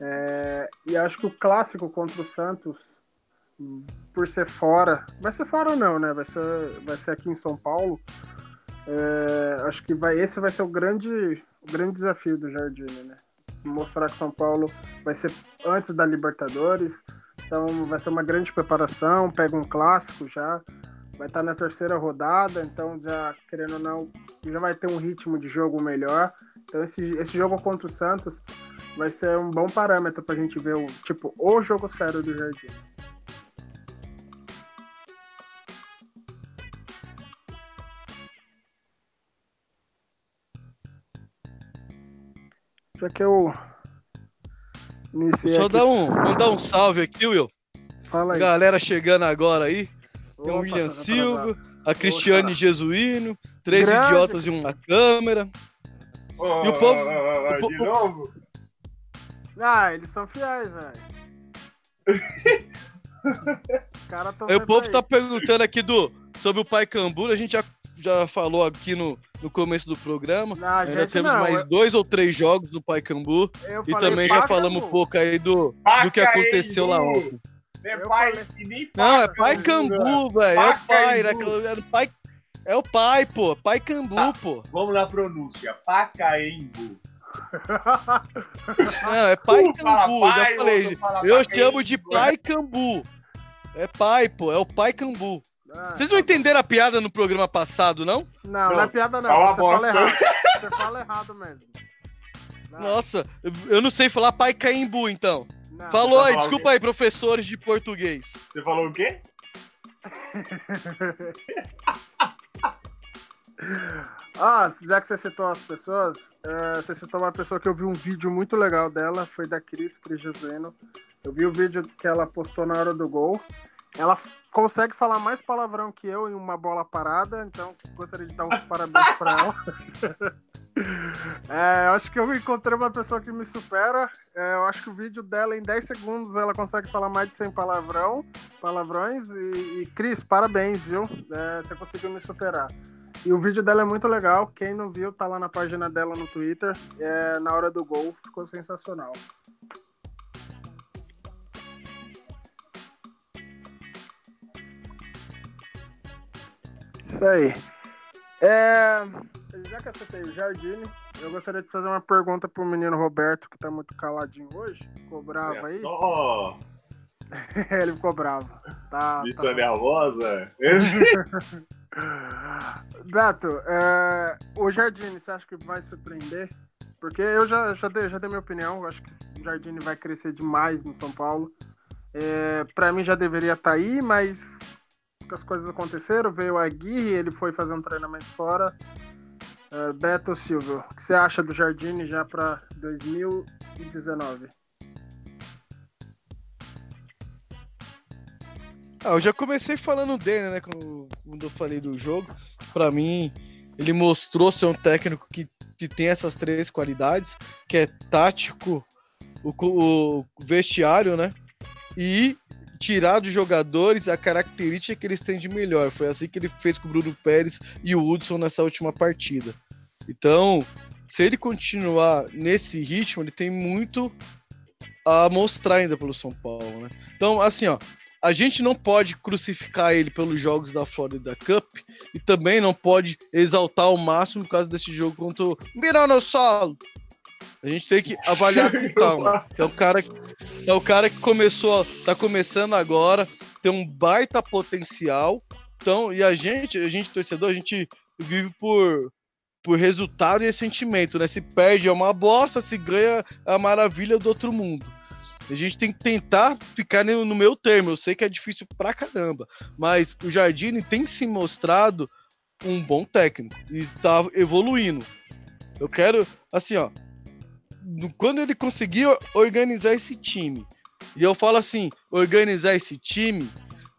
É, e acho que o clássico contra o Santos, por ser fora, vai ser fora não, né? Vai ser, vai ser aqui em São Paulo. É, acho que vai, esse vai ser o grande, o grande desafio do Jardine, né? Mostrar que São Paulo vai ser antes da Libertadores, então vai ser uma grande preparação, pega um clássico já, vai estar na terceira rodada, então já, querendo ou não, já vai ter um ritmo de jogo melhor. Então esse, esse jogo contra o Santos vai ser um bom parâmetro pra gente ver o, tipo, o jogo sério do Jardim. Já que eu iniciei Só aqui, dar um, vamos dar um salve aqui, Will. fala aí. Galera chegando agora aí. Tem o Opa, William Silva, a Cristiane. Jesuíno, três Grande. idiotas e uma câmera. Oh, E o povo- oh, oh, o po- de novo? Ah, eles são fiéis, velho. [laughs] O povo aí. tá perguntando aqui do, sobre o Pai Cambura, a gente já, já falou aqui no, no começo do programa. Não, Ainda temos não. mais eu- dois ou três jogos do Pai Cambu. eu E também já falamos um pouco aí do, do que aconteceu lá ontem. Não é Eu pai, Não, é. Pai Cambu, velho. É o pai, né? O pai, É o pai, pô. Pai Cambu, Tá. pô. Vamos na pronúncia. Pacaembu. [laughs] Não, é pai Um fala Cambu. pai, Já falei. Eu Pacaembu. chamo de pai Cambu. É pai, pô. É o pai Cambu. Ah, Vocês não entenderam a piada no programa passado, não? Não, não, Não, é piada não. uma Você fala errado. Você fala errado mesmo. Não, Nossa, eu não sei falar pai Caimbu, então. não. Falou aí, Tá desculpa aí, professores de português. Você falou o quê? [laughs] Ah, já que você citou as pessoas, é, você citou uma pessoa que eu vi um vídeo muito legal dela, foi da Cris, Cris Jesueno. Eu vi o vídeo que ela postou na hora do gol. Ela consegue falar mais palavrão que eu em uma bola parada, então gostaria de dar uns parabéns pra ela. [laughs] É, eu acho que eu encontrei uma pessoa que me supera. É, eu acho que o vídeo dela, em 10 segundos, ela consegue falar mais de 100 palavrão, palavrões. E, e Cris, parabéns, viu? É, você conseguiu me superar. E o vídeo dela é muito legal. Quem não viu, tá lá na página dela no Twitter. É, na hora do gol, ficou sensacional. Isso aí. É, já que eu citei o Jardine, eu gostaria de fazer uma pergunta pro menino Roberto, que tá muito caladinho hoje. Ficou bravo Olha aí. só, [laughs] Ele ficou bravo. Tá, bicha tá. nervosa. [laughs] Beto, é, o Jardine, você acha que vai surpreender? Porque eu já, já, dei, já dei minha opinião, eu acho que o Jardine vai crescer demais no São Paulo. É, para mim já deveria estar aí, mas as coisas aconteceram, veio o Aguirre, ele foi fazer um treinamento fora. É, Beto Silvio, o que você acha do Jardine já para 2019? Ah, eu já comecei falando dele, né? Quando, quando eu falei do jogo. Pra mim, ele mostrou ser um técnico que, que tem essas três qualidades, que é tático, o, o vestiário, né? E tirar dos jogadores a característica que eles têm de melhor. Foi assim que ele fez com o Bruno Pérez e o Hudson nessa última partida. Então, se ele continuar nesse ritmo, ele tem muito a mostrar ainda pelo São Paulo, né? Então, assim, ó, a gente não pode crucificar ele pelos jogos da Florida Cup e também não pode exaltar ao máximo por causa desse jogo contra o Miranosol. A gente tem que avaliar com [laughs] calma. É o cara que é o cara que começou, tá começando agora, tem um baita potencial. Então, e a gente, a gente torcedor, a gente vive por por resultado e sentimento, né? Se perde é uma bosta, se ganha é a maravilha do outro mundo. A gente tem que tentar ficar no meu termo. Eu sei que é difícil pra caramba, mas o Jardine tem se mostrado um bom técnico e tá evoluindo. Eu quero, assim, ó, quando ele conseguir organizar esse time, e eu falo assim, organizar esse time,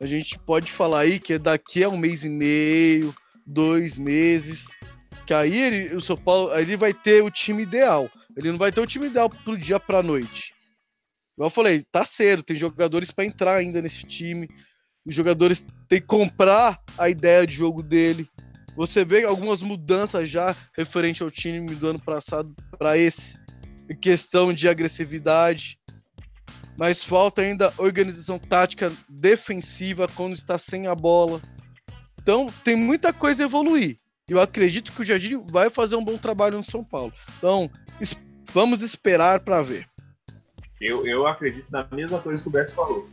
a gente pode falar aí que é daqui a um mês e meio, dois meses, que aí ele, o São Paulo, aí ele vai ter o time ideal. Ele não vai ter o time ideal pro dia pra noite. Igual eu falei, tá cedo, tem jogadores pra entrar ainda nesse time. Os jogadores têm que comprar a ideia de jogo dele. Você vê algumas mudanças já referente ao time do ano passado para esse, questão de agressividade. Mas falta ainda organização tática defensiva quando está sem a bola. Então tem muita coisa a evoluir. Eu acredito que o Jardim vai fazer um bom trabalho no São Paulo. Então vamos esperar para ver. Eu, eu acredito na mesma coisa que o Beto falou.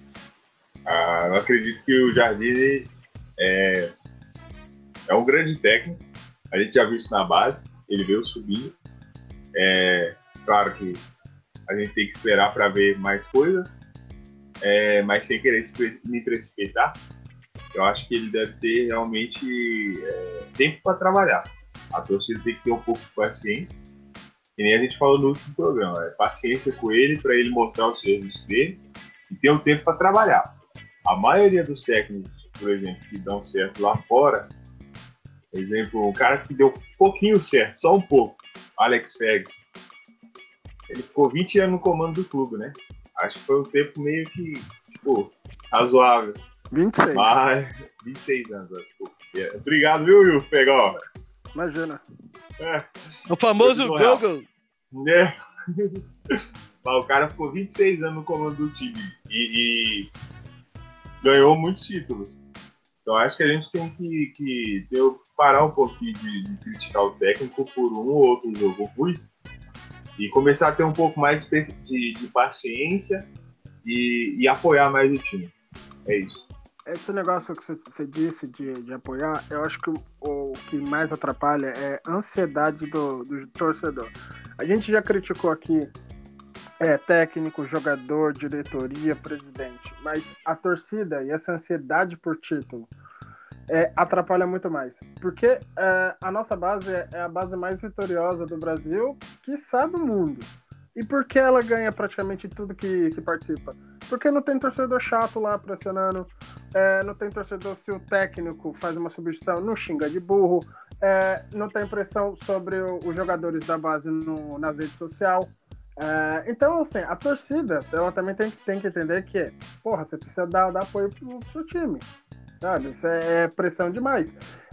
Ah, eu acredito que o Jardim é, é um grande técnico. A gente já viu isso na base. Ele veio subindo. É, claro que a gente tem que esperar para ver mais coisas. É, mas sem querer me precipitar, eu acho que ele deve ter realmente é, tempo para trabalhar. A torcida tem que ter um pouco de paciência. Que nem a gente falou no último programa, é paciência com ele para ele mostrar o serviço dele e ter um tempo para trabalhar. A maioria dos técnicos, por exemplo, que dão certo lá fora, exemplo, um cara que deu um pouquinho certo, só um pouco, Alex Ferguson, ele ficou 20 anos no comando do clube, né? Acho que foi um tempo meio que, tipo, razoável. 26. Mas, 26 anos, desculpa. É, Obrigado, viu, Will Pegó? Imagina. É, O famoso. Google. né? [laughs] Mas o cara ficou 26 anos no comando do time e, e ganhou muitos títulos. Então acho que a gente tem que, que ter, parar um pouquinho de, de, criticar o técnico por um ou outro jogo ruim e começar a ter um pouco mais de, de paciência e, e, apoiar mais o time. É isso. Esse negócio que você disse de, de, apoiar, eu acho que o, o, que mais atrapalha é a ansiedade do, do torcedor. A gente já criticou aqui é, técnico, jogador, diretoria, presidente. Mas a torcida e essa ansiedade por título é, atrapalha muito mais. Porque é, a nossa base é, é a base mais vitoriosa do Brasil, quiçá do mundo. E por que ela ganha praticamente tudo que, que participa? Porque não tem torcedor chato lá pressionando, é, não tem torcedor se o técnico faz uma substituição, não xinga de burro, é, não tem pressão sobre o, os jogadores da base no, nas redes sociais. É, então, assim, a torcida, ela também tem, tem que entender que, porra, você precisa dar, dar apoio pro, pro time, sabe? Isso é, é pressão demais.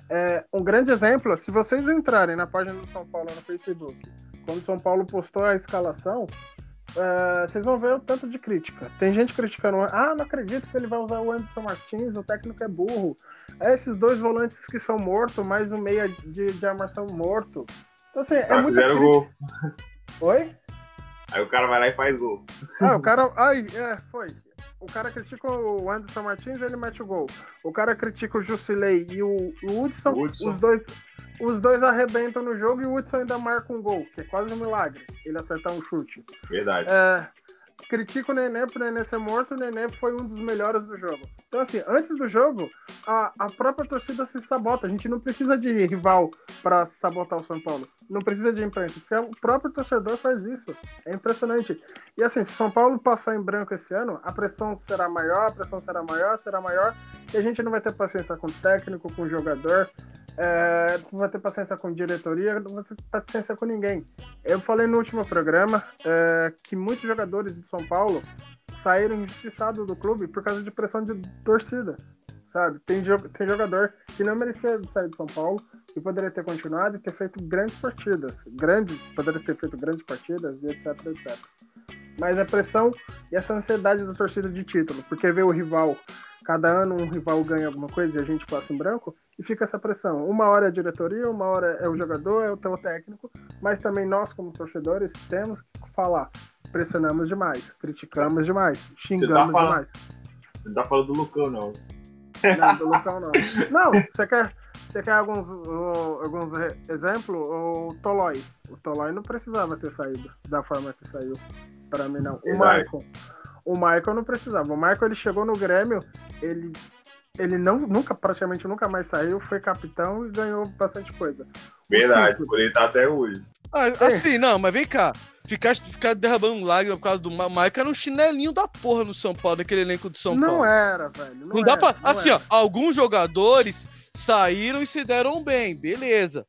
É, um grande exemplo, se vocês entrarem na página do São Paulo no Facebook, quando o São Paulo postou a escalação, é, vocês vão ver o tanto de crítica. Tem gente criticando, ah, não acredito que ele vai usar o Anderson Martins, o técnico é burro. É esses dois volantes que são mortos, mais um meia de, de armação morto. Então, assim, é ah, muito. Gol. Oi? Aí o cara vai lá e faz gol. Ah, o cara. Ai, é, foi. O cara critica o Anderson Martins ele mete o gol. O cara critica o Jusilei e o, o Hudson, Hudson, os dois. Os dois arrebentam no jogo e o Hudson ainda marca um gol, que é quase um milagre ele acertar um chute. Verdade. É, critico o Nenê por Nenê ser morto, o Nenê foi um dos melhores do jogo. Então, assim, antes do jogo, a, a própria torcida se sabota. A gente não precisa de rival para sabotar o São Paulo. Não precisa de imprensa, porque o próprio torcedor faz isso. É impressionante. E assim, se São Paulo passar em branco esse ano, a pressão será maior, a pressão será maior, será maior, e a gente não vai ter paciência com o técnico, com o jogador. É, não vai ter paciência com diretoria, não vai ter paciência com ninguém. Eu falei no último programa é, que muitos jogadores de São Paulo saíram injustiçados do clube por causa de pressão de torcida, sabe? Tem, tem jogador que não merecia sair de São Paulo e poderia ter continuado e ter feito grandes partidas, grandes, poderia ter feito grandes partidas e etc, etc. Mas a pressão e essa ansiedade da torcida de título, porque vê o rival, cada ano um rival ganha alguma coisa e a gente passa em branco, e fica essa pressão. Uma hora é a diretoria, uma hora é o jogador, é o teu técnico, mas também nós, como torcedores, temos que falar. Pressionamos demais, criticamos demais, xingamos tá falando, demais. Não tá falando do Lucão, não. Não, do Lucão não. Não, você quer, você quer alguns, alguns exemplos? O Tolói. O Tolói não precisava ter saído da forma que saiu. Para mim, não. O Michael. O Michael não precisava. O Michael ele chegou no Grêmio, ele ele não, nunca, praticamente nunca mais saiu, foi capitão e ganhou bastante coisa. Verdade, por ele tá até hoje. Ah, assim, não, mas vem cá. Ficar, ficar derramando lágrimas por causa do Mike era um chinelinho da porra no São Paulo, daquele elenco do São não Paulo. Era, velho, não, não era, dá pra. Não assim, era. ó, alguns jogadores saíram e se deram bem, beleza.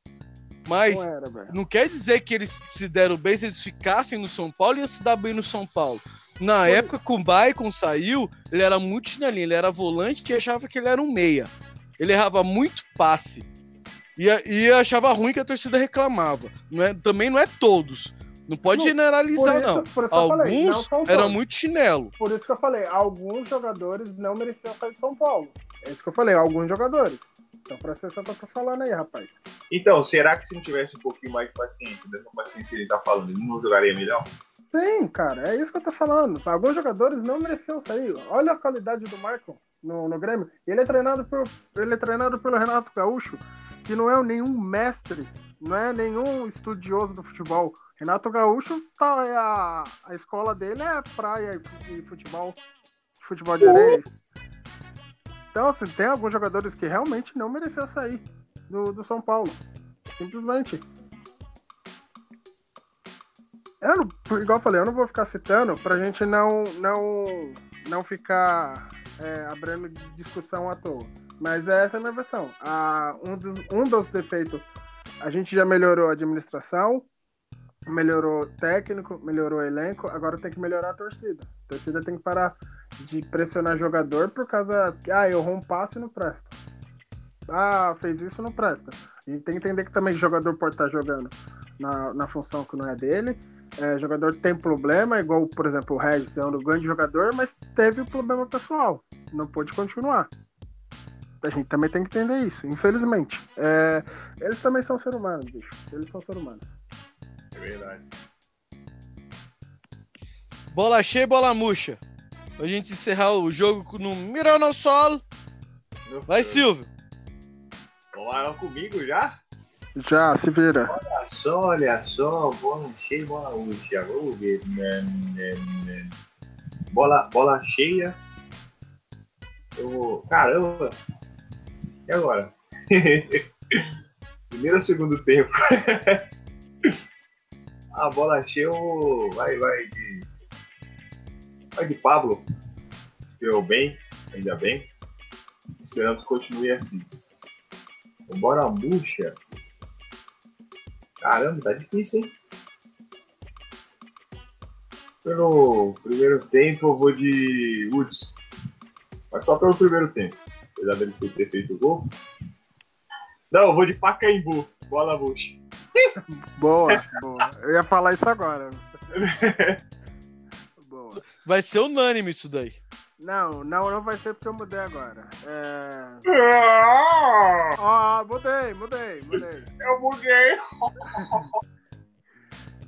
Mas não, era, não, quer dizer que eles se deram bem se eles ficassem no São Paulo e ia se dar bem no São Paulo. Na Foi. época que o Baicon saiu, ele era muito chinelinho, ele era volante que achava que ele era um meia. Ele errava muito passe. E, e achava ruim que a torcida reclamava. Não é, também não é todos. Não pode não, generalizar, isso, não. Alguns falei, eram muito chinelo. Por isso que eu falei, alguns jogadores não mereciam sair de São Paulo. É isso que eu falei, alguns jogadores. Então presta atenção que eu tô falando aí, rapaz. Então, será que se não tivesse um pouquinho mais de paciência, dessa paciência que ele tá falando, ele não jogaria melhor? Sim, cara, é isso que eu tô falando. Alguns jogadores não mereciam sair. Olha a qualidade do Michael no, no Grêmio. Ele é treinado por, ele é treinado pelo Renato Gaúcho, que não é nenhum mestre, não é nenhum estudioso do futebol. Renato Gaúcho, tá, é a, a escola dele é praia e, futebol, futebol de areia. Então, assim, tem alguns jogadores que realmente não mereciam sair do, do São Paulo. Simplesmente. Eu não, igual eu falei, eu não vou ficar citando pra gente não, não, não ficar é, abrindo discussão à toa. Mas essa é a minha versão. Um, dos, um dos defeitos, a gente já melhorou a administração, melhorou técnico, melhorou elenco, agora tem que melhorar a torcida. A torcida tem que parar de pressionar jogador por causa que, ah, eu um passe e não presta. Ah, fez isso não presta. A gente tem que entender que também o jogador pode estar jogando na, na função que não é dele é, jogador tem problema, igual, por exemplo, o Regis é um grande jogador, mas teve um problema pessoal. Não pôde continuar. A gente também tem que entender isso, infelizmente. É, eles também são seres humanos, bicho. Eles são seres humanos. É verdade. Bola cheia e bola murcha. Pra gente encerrar o jogo no Mirano Sol. Vai, Silvio. Lá comigo já? Já, se vira. Olha só, olha só. Bola cheia, bola. Vamos ver. Bola, bola cheia. Eu... Caramba. E agora? [laughs] Primeiro ou segundo tempo? [laughs] A bola cheia, vai, vai de. Vai de Pablo. Estreou bem, ainda bem. Esperamos que continue assim. Bora murcha. Caramba, tá difícil, hein? Pelo primeiro tempo eu vou de Woods. Mas só pelo primeiro tempo. Apesar dele ter feito o gol. Não, eu vou de Pacaembu. Bola murcha. [laughs] boa, boa. Eu ia falar isso agora. [laughs] boa. Vai ser unânime isso daí. Não, não, não vai ser porque eu mudei agora. É. Ah, ah mudei, mudei, mudei. Eu mudei.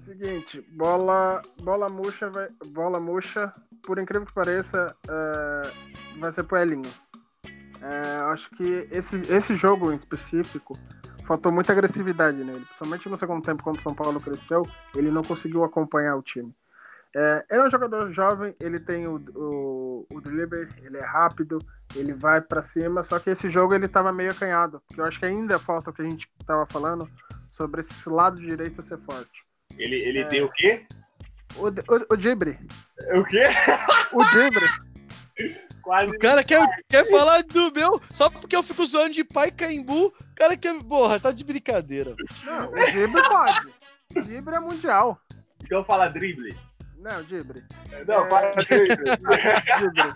Seguinte, bola, bola murcha, vai, bola murcha, por incrível que pareça, é, vai ser pro Elinho. É, acho que esse, esse jogo em específico faltou muita agressividade nele, principalmente no segundo tempo, quando o São Paulo cresceu, ele não conseguiu acompanhar o time. É, ele é um jogador jovem, ele tem o, o, o delivery, ele é rápido, ele vai para cima, só que esse jogo ele tava meio acanhado. Porque eu acho que ainda falta o que a gente tava falando sobre esse lado direito ser forte. Ele, ele é... tem o quê? O, o, o Dibre. O quê? O Dibre. Quase o cara quer, quer falar do meu, só porque eu fico zoando de pai caimbu, o cara quer. Porra, tá de brincadeira. Não, o Dibre pode. O Dibre é mundial. Então fala drible. Não, Dibre. Não, é... para Dibre.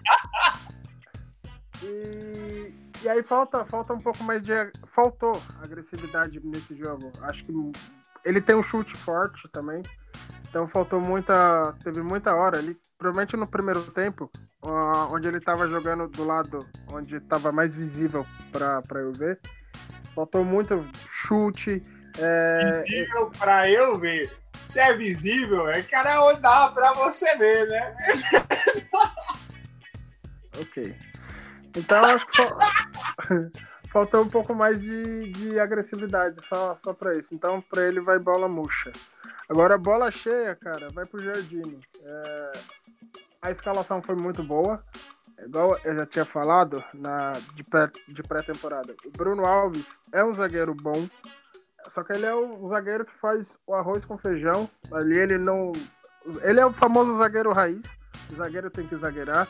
E, e aí falta, falta um pouco mais de. Faltou agressividade nesse jogo. Acho que ele tem um chute forte também. Então faltou muita. Teve muita hora ali. Provavelmente no primeiro tempo, onde ele estava jogando do lado onde estava mais visível para eu ver. Faltou muito chute. É... Visível para eu ver se é visível, é cara dá pra você ver, né? ok. Então acho que só... [laughs] faltou um pouco mais de, de agressividade só, só pra isso. Então pra ele vai bola murcha. Agora bola cheia, cara, vai pro Jardine. É... A escalação foi muito boa. Igual eu já tinha falado na, de pré-temporada. o Bruno Alves é um zagueiro bom só que ele é o zagueiro que faz o arroz com feijão. Ali ele não. Ele é o famoso zagueiro raiz. O zagueiro tem que zagueirar.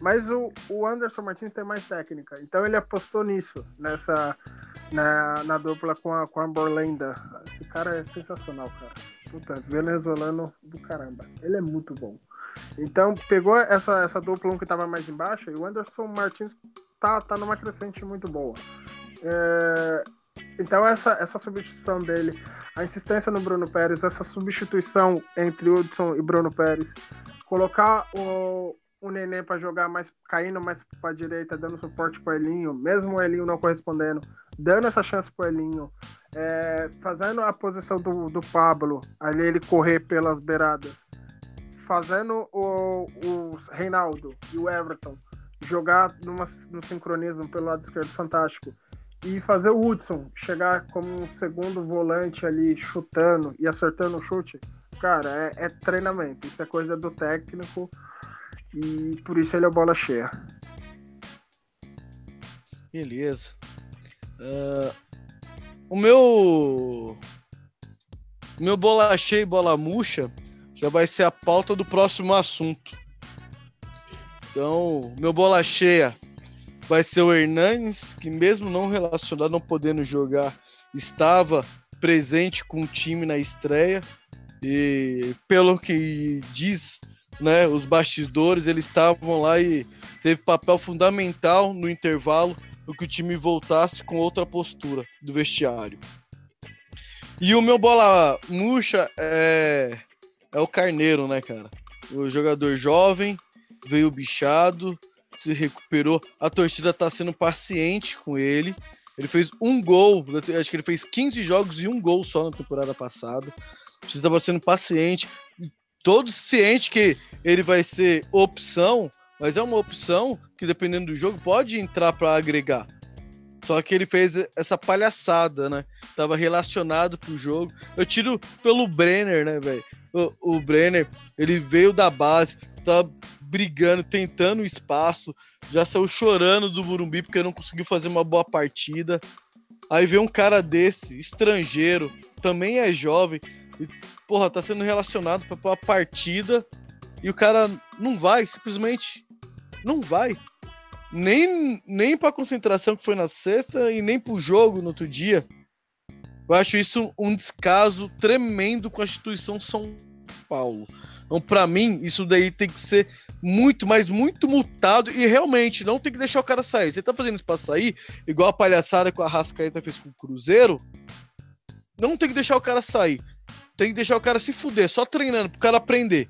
Mas o, o Anderson Martins tem mais técnica. Então ele apostou nisso, nessa. Na, na dupla com a, com a Borlenda. Esse cara é sensacional, cara. Puta, venezuelano do caramba. Ele é muito bom. Então pegou essa, essa dupla um que tava mais embaixo e o Anderson Martins tá, tá numa crescente muito boa. É, então essa, essa substituição dele, a insistência no Bruno Pérez, essa substituição entre Hudson e Bruno Pérez, colocar o, o Nenê para jogar mais caindo mais para direita, dando suporte para Elinho, mesmo o Elinho não correspondendo, dando essa chance para Elinho, é, fazendo a posição do, do Pablo, ali ele correr pelas beiradas, fazendo o, o Reinaldo e o Everton jogar numa, no sincronismo pelo lado esquerdo fantástico e fazer o Hudson chegar como um segundo volante ali chutando e acertando o chute, cara, é, é, treinamento. Isso é coisa do técnico e por isso ele é bola cheia. Beleza. Uh, o meu. Meu bola cheia e bola murcha já vai ser a pauta do próximo assunto. Então, meu bola cheia vai ser o Hernanes, que mesmo não relacionado, não podendo jogar, estava presente com o time na estreia. E pelo que diz, né, os bastidores, eles estavam lá e teve papel fundamental no intervalo para que o time voltasse com outra postura do vestiário. E o meu bola murcha é, é o Carneiro, né, cara? O jogador jovem, veio bichado, se recuperou. A torcida tá sendo paciente com ele. Ele fez um gol, acho que ele fez 15 jogos e um gol só na temporada passada. Você estava sendo paciente, todo ciente que ele vai ser opção, mas é uma opção que dependendo do jogo pode entrar para agregar. Só que ele fez essa palhaçada, né? Tava relacionado pro jogo. Eu tiro pelo Brenner, né, velho? O, o Brenner, ele veio da base, tá brigando, tentando espaço, já saiu chorando do Burumbi porque não conseguiu fazer uma boa partida. Aí vê um cara desse, estrangeiro, também é jovem, e, porra, tá sendo relacionado pra, pra partida e o cara não vai, simplesmente não vai. Nem, nem pra concentração que foi na sexta e nem pro jogo no outro dia. Eu acho isso um descaso tremendo com a instituição São Paulo. Então, para mim, isso daí tem que ser muito, mas muito multado e realmente não tem que deixar o cara sair. Você tá fazendo isso pra sair, igual a palhaçada que o Arrascaeta fez com o Cruzeiro, não tem que deixar o cara sair. Tem que deixar o cara se fuder, só treinando, pro cara aprender.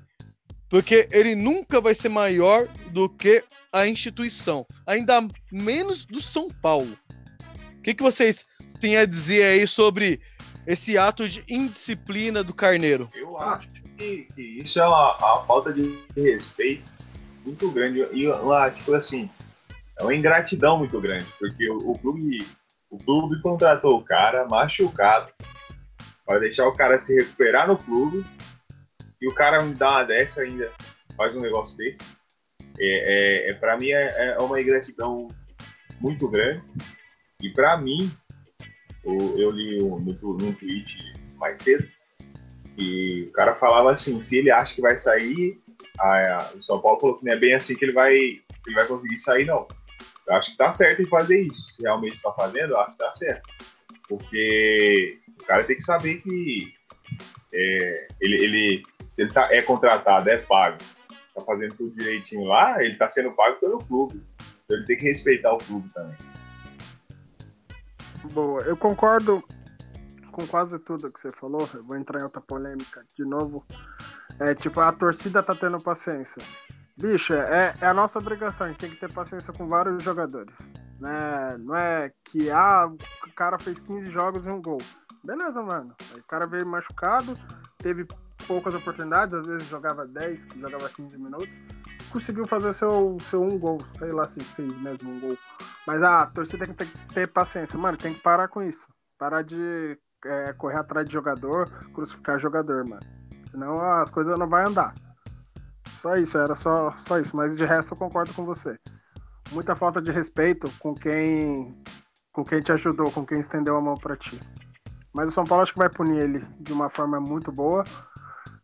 Porque ele nunca vai ser maior do que a instituição. Ainda menos do São Paulo. O que, que vocês têm a dizer aí sobre esse ato de indisciplina do Carneiro? Eu acho que, que isso é uma, uma, falta de respeito muito grande. E lá, tipo assim, é uma ingratidão muito grande, porque o, o clube, o clube contratou o cara machucado para deixar o cara se recuperar no clube e o cara me dá uma dessa ainda, faz um negócio desse. É, é, é para mim é, é, uma ingratidão muito grande. E para mim, eu, eu li um, no, no tweet mais cedo, e o cara falava assim, se ele acha que vai sair, a, o São Paulo falou que não é bem assim que ele vai, ele vai conseguir sair, não. Eu acho que tá certo em fazer isso. Se realmente está fazendo, eu acho que tá certo. Porque o cara tem que saber que é, ele, ele, se ele tá, é contratado, é pago, tá fazendo tudo direitinho lá, ele tá sendo pago pelo clube. Então ele tem que respeitar o clube também. Boa, eu concordo com quase tudo que você falou, eu vou entrar em outra polêmica de novo. É tipo, a torcida tá tendo paciência. Bicho, é, é a nossa obrigação, a gente tem que ter paciência com vários jogadores. Né? Não é que ah, o cara fez 15 jogos e um gol. Beleza, mano. O cara veio machucado, teve poucas oportunidades, às vezes jogava 10, jogava 15 minutos, conseguiu fazer seu, seu um gol, sei lá se fez mesmo um gol. Mas ah, a torcida tem que ter, ter paciência, mano, tem que parar com isso. Parar de é, correr atrás de jogador, crucificar jogador, mano. Senão as coisas não vão andar. Só isso, era só, só isso. Mas de resto eu concordo com você. Muita falta de respeito com quem com quem te ajudou, com quem estendeu a mão para ti. Mas o São Paulo acho que vai punir ele de uma forma muito boa,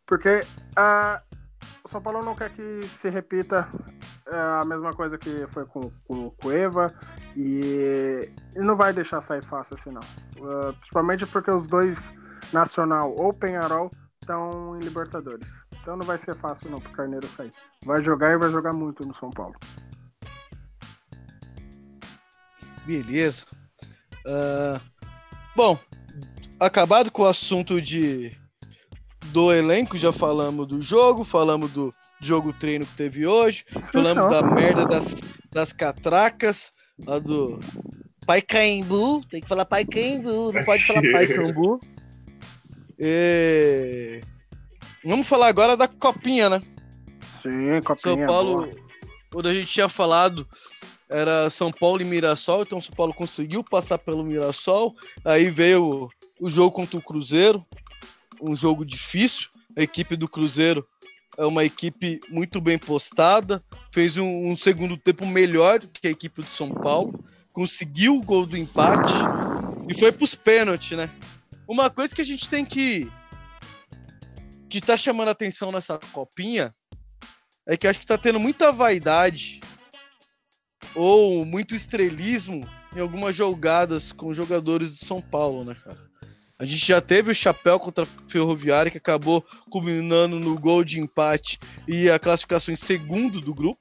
porque uh, o São Paulo não quer que se repita uh, a mesma coisa que foi com, com o Cueva e, e não vai deixar sair fácil assim não. Uh, principalmente porque os dois Nacional ou Penharol estão em Libertadores. Então não vai ser fácil não pro Carneiro sair. Vai jogar e vai jogar muito no São Paulo. Beleza. Uh, bom, acabado com o assunto de do elenco, já falamos do jogo, falamos do jogo treino que teve hoje, falamos da merda das, das catracas, lá do Pai Caimbu, tem que falar Pai Caimbu, não pode falar Pai [laughs] Caimbu. E... Vamos falar agora da copinha, né? Sim, copinha. São Paulo, quando a gente tinha falado, era São Paulo e Mirassol, então São Paulo conseguiu passar pelo Mirassol, aí veio o jogo contra o Cruzeiro, um jogo difícil. A equipe do Cruzeiro é uma equipe muito bem postada, fez um, um segundo tempo melhor que a equipe do São Paulo, conseguiu o gol do empate e foi para os pênaltis, né? Uma coisa que a gente tem que que tá chamando atenção nessa copinha é que acho que tá tendo muita vaidade ou muito estrelismo em algumas jogadas com jogadores do São Paulo, né, cara? A gente já teve o chapéu contra a Ferroviária, que acabou culminando no gol de empate e a classificação em segundo do grupo.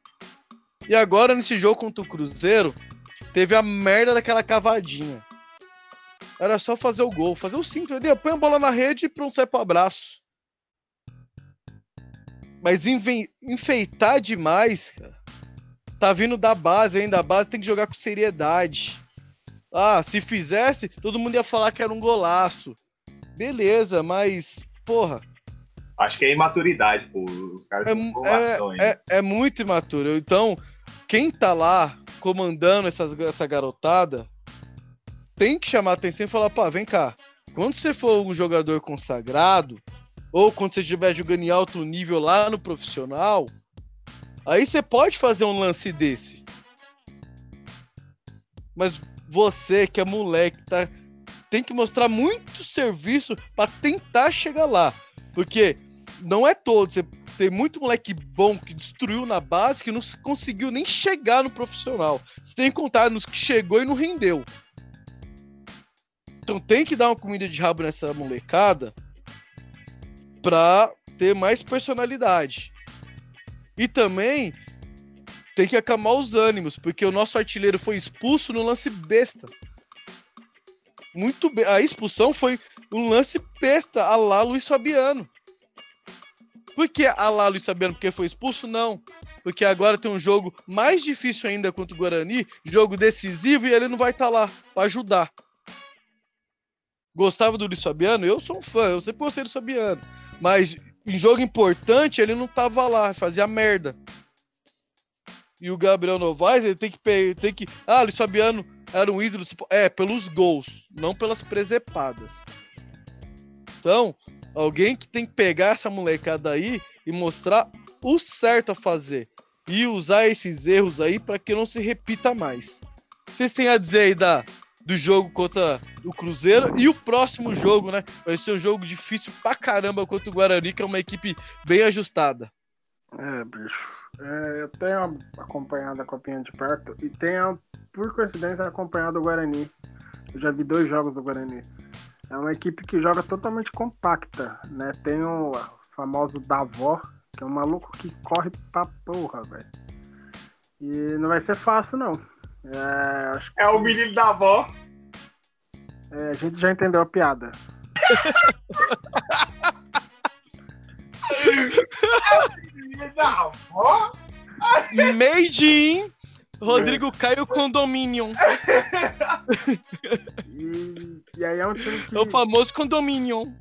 E agora, nesse jogo contra o Cruzeiro, teve a merda daquela cavadinha. Era só fazer o gol, fazer o simples. Ali, põe a bola na rede e pronto, sai pro abraço. Mas enfeitar demais, cara, tá vindo da base ainda, a base tem que jogar com seriedade. Ah, se fizesse, todo mundo ia falar que era um golaço. Beleza, mas, porra. Acho que é imaturidade, pô. Os caras é, é, é, é, muito imaturo. Então, quem tá lá comandando essas, essa garotada tem que chamar atenção e falar, pá, vem cá. Quando você for um jogador consagrado, ou quando você estiver jogando em alto nível lá no profissional, aí você pode fazer um lance desse. Mas você que é moleque, tá, tem que mostrar muito serviço para tentar chegar lá. Porque não é todo. Você tem muito moleque bom que destruiu na base que não conseguiu nem chegar no profissional. Você tem que contar nos que chegou e não rendeu. Então tem que dar uma comida de rabo nessa molecada pra ter mais personalidade. E também tem que acalmar os ânimos, porque o nosso artilheiro foi expulso no lance besta. Muito bem. A expulsão foi um lance besta a lá Luiz Fabiano. Por que a lá Luiz Fabiano? Porque foi expulso? Não. Porque agora tem um jogo mais difícil ainda contra o Guarani, jogo decisivo, e ele não vai estar tá lá para ajudar. Gostava do Luiz Fabiano? Eu sou um fã, eu sempre gostei do Fabiano. Mas em jogo importante ele não tava lá, fazia merda. E o Gabriel Novaes, ele tem que tem que, ah, Luiz Fabiano era um ídolo, é, pelos gols, não pelas presepadas. Então, alguém que tem que pegar essa molecada aí e mostrar o certo a fazer e usar esses erros aí para que não se repita mais. Vocês têm a dizer aí da do jogo contra o Cruzeiro. E o próximo jogo, né? Vai ser um jogo difícil pra caramba contra o Guarani, que é uma equipe bem ajustada. É, bicho. É, eu tenho acompanhado a Copinha de perto e tenho, por coincidência, acompanhado o Guarani. Eu já vi dois jogos do Guarani. É uma equipe que joga totalmente compacta, né? Tem o famoso Davó, que é um maluco que corre pra porra, velho. E não vai ser fácil, não. É, que... é o menino da avó. É, a gente já entendeu a piada. [laughs] é o menino da avó? Made in Rodrigo Caio Condominion. E, e, aí é um time que. É o famoso Condominion.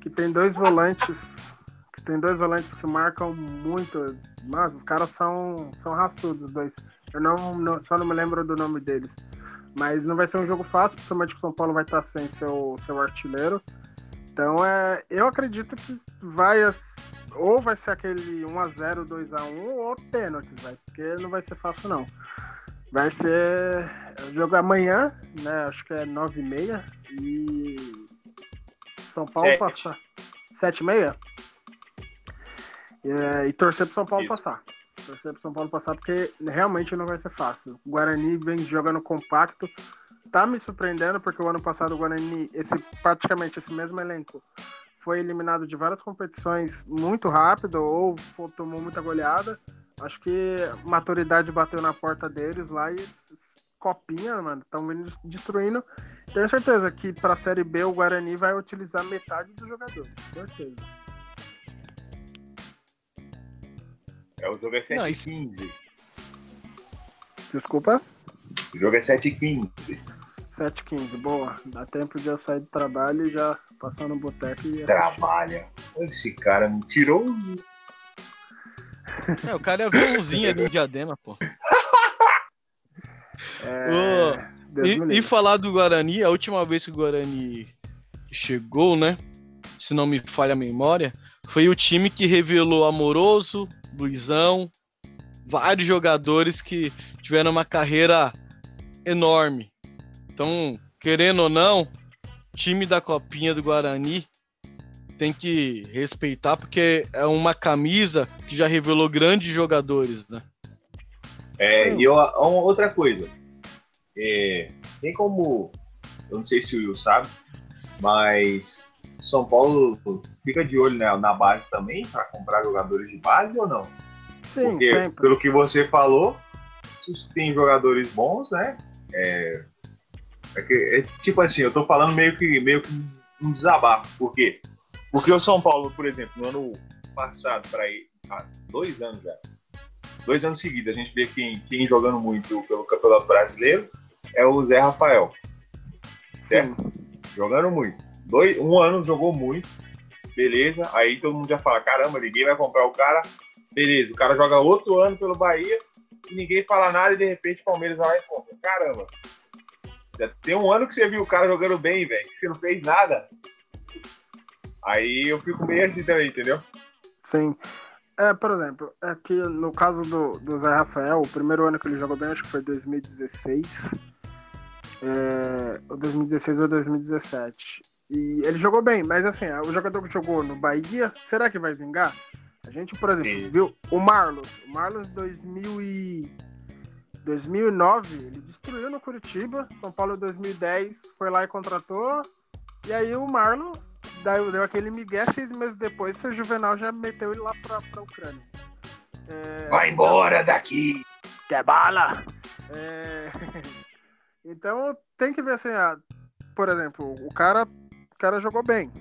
Que tem dois volantes. Que tem dois volantes que marcam muito. Mas os caras são, são raçudos, os dois. Eu não, não, só não me lembro do nome deles. Mas não vai ser um jogo fácil, principalmente que o São Paulo vai estar sem seu, seu artilheiro. Então é, eu acredito que vai ou vai ser aquele 1x0, 2x1 ou pênaltis, vai, porque não vai ser fácil não. Vai ser o jogo amanhã, né? Acho que é 9h30 e São Paulo Sete. passar. 7h30? É, e torcer pro São Paulo Isso. passar. Torcer pro São Paulo passar, porque realmente não vai ser fácil. O Guarani vem jogando compacto. Tá me surpreendendo, porque o ano passado o Guarani, esse, praticamente esse mesmo elenco, foi eliminado de várias competições muito rápido ou tomou muita goleada. Acho que maturidade bateu na porta deles lá e copinha, mano, estão destruindo. Tenho certeza que para a Série B o Guarani vai utilizar metade dos jogadores, certeza. É, o jogo é 7h15. Desculpa? O jogo é 7h15. 7h15, boa. Dá tempo de eu sair do trabalho e já passar no boteco e. Trabalha. Esse cara me tirou. É, o cara é violãozinho ali no diadema, pô. [laughs] É... Oh, e, e, falar do Guarani, a última vez que o Guarani chegou, né? Se não me falha a memória, foi o time que revelou Amoroso, Luizão, vários jogadores que tiveram uma carreira enorme. Então, querendo ou não, time da Copinha do Guarani tem que respeitar porque é uma camisa que já revelou grandes jogadores, né? É, e eu, outra coisa, é, tem como, eu não sei se o Will sabe, mas são Paulo fica de olho né, na base também para comprar jogadores de base ou não? Sim, Porque, sempre. pelo que você falou, tem jogadores bons, né? É, é, que, é, tipo assim, eu tô falando meio que, meio que um desabafo. Por quê? Porque o São Paulo, por exemplo, no ano passado, para há dois anos já, dois anos seguidos, a gente vê quem, quem jogando muito pelo Campeonato Brasileiro é o Zé Rafael. Certo? Sim. Jogando muito. Dois, um ano jogou muito, beleza. Aí todo mundo já fala: caramba, ninguém vai comprar o cara. Beleza, o cara joga outro ano pelo Bahia ninguém fala nada e de repente o Palmeiras vai lá e compra. Caramba, tem um ano que você viu o cara jogando bem, velho, que você não fez nada. Aí eu fico meio assim também, entendeu? Sim. É, por exemplo, é que no caso do, do Zé Rafael, o primeiro ano que ele jogou bem, acho que foi 2016. É, 2016 ou 2017. E ele jogou bem, mas assim, o jogador que jogou no Bahia, será que vai vingar? A gente, por exemplo, Sim. viu o Marlos. O Marlos 2000 e... 2009, ele destruiu no Curitiba. São Paulo 2010 foi lá e contratou. E aí o Marlos deu, aquele migué seis meses depois, o Juvenal já meteu ele lá pra, pra Ucrânia. É... Vai embora daqui! Quer bala! É... [laughs] então tem que ver assim, ah, por exemplo, o cara, o cara jogou bem.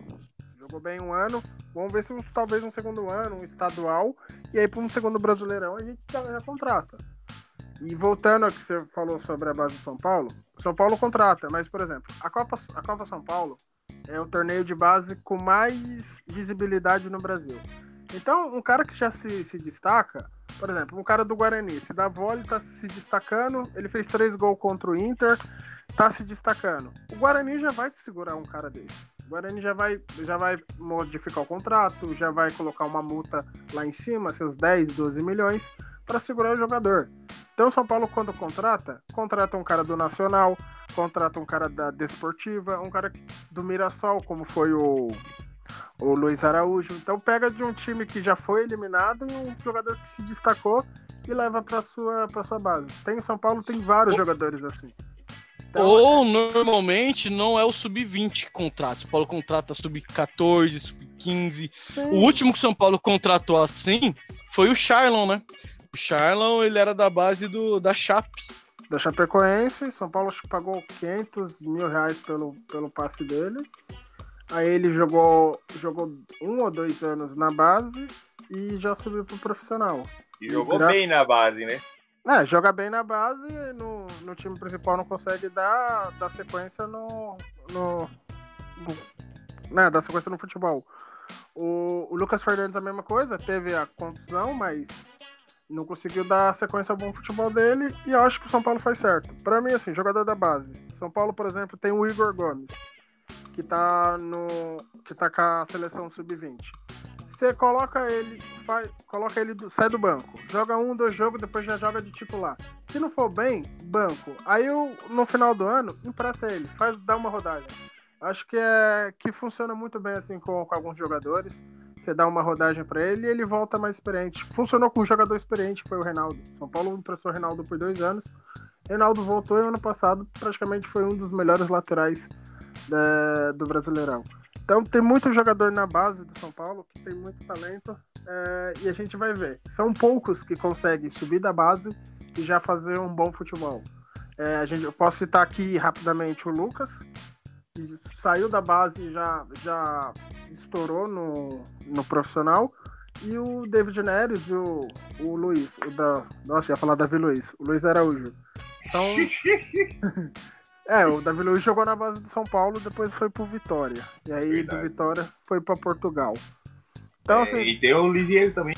Jogou bem um ano. Vamos ver se talvez um segundo ano, um estadual. E aí para um segundo brasileirão a gente já, já contrata. E voltando ao que você falou sobre a base do São Paulo, São Paulo contrata, mas, por exemplo, a Copa, a Copa São Paulo é o torneio de base com mais visibilidade no Brasil. Então, um cara que já se, se destaca, por exemplo, um cara do Guarani, se dá vôlei, tá se destacando, ele fez três gols contra o Inter, tá se destacando. O Guarani já vai segurar um cara desse. O Guarani já vai, já vai modificar o contrato, já vai colocar uma multa lá em cima, seus 10, 12 milhões, para segurar o jogador. Então, o São Paulo, quando contrata, contrata um cara do Nacional, contrata um cara da Desportiva, um cara do Mirassol, como foi o, o Luiz Araújo. Então, pega de um time que já foi eliminado e um jogador que se destacou e leva para sua para sua base. Tem São Paulo tem vários o... jogadores assim. Então, Ou normalmente não é o sub-20 que contrata. São Paulo contrata sub-14, sub-15. O último que São Paulo contratou assim foi o Charlon, né? O Charlon, ele era da base do, da Chape. Da Chapecoense, São Paulo pagou 500 mil reais pelo, pelo passe dele. Aí ele jogou, jogou um ou dois anos na base e já subiu pro profissional. E, e jogou gra... bem na base, né? É, joga bem na base e no, no time principal não consegue dar, dar sequência no. no, no né, dar sequência no futebol. O, o Lucas Fernandes a mesma coisa, teve a contusão, mas não conseguiu dar sequência ao bom futebol dele e eu acho que o São Paulo faz certo. Para mim, assim, jogador da base. São Paulo, por exemplo, tem o Igor Gomes, que tá no que tá com a seleção sub-20. Você coloca ele, faz, coloca ele, sai do banco, joga um, dois jogos, depois já joga de titular. Se não for bem, banco. Aí no final do ano, empresta ele, faz dá uma rodagem. Acho que é que funciona muito bem assim com, com alguns jogadores. Você dá uma rodagem para ele e ele volta mais experiente. Funcionou com um jogador experiente, foi o Reinaldo. São Paulo emprestou o Reinaldo por dois anos. Reinaldo voltou e ano passado praticamente foi um dos melhores laterais é, do Brasileirão. Então tem muito jogador na base do São Paulo que tem muito talento é, e a gente vai ver. São poucos que conseguem subir da base e já fazer um bom futebol. É, a gente, eu posso citar aqui rapidamente o Lucas, que saiu da base e já, já estourou no, no profissional. E o David Neres e o, o Luiz, o da. Nossa, ia falar Davi Luiz, o Luiz Araújo. Então. [laughs] é, o Davi Luiz jogou na base do São Paulo, depois foi pro Vitória. E aí Verdade. do Vitória foi para Portugal. Então, é, assim, e tem o Lisieiro também.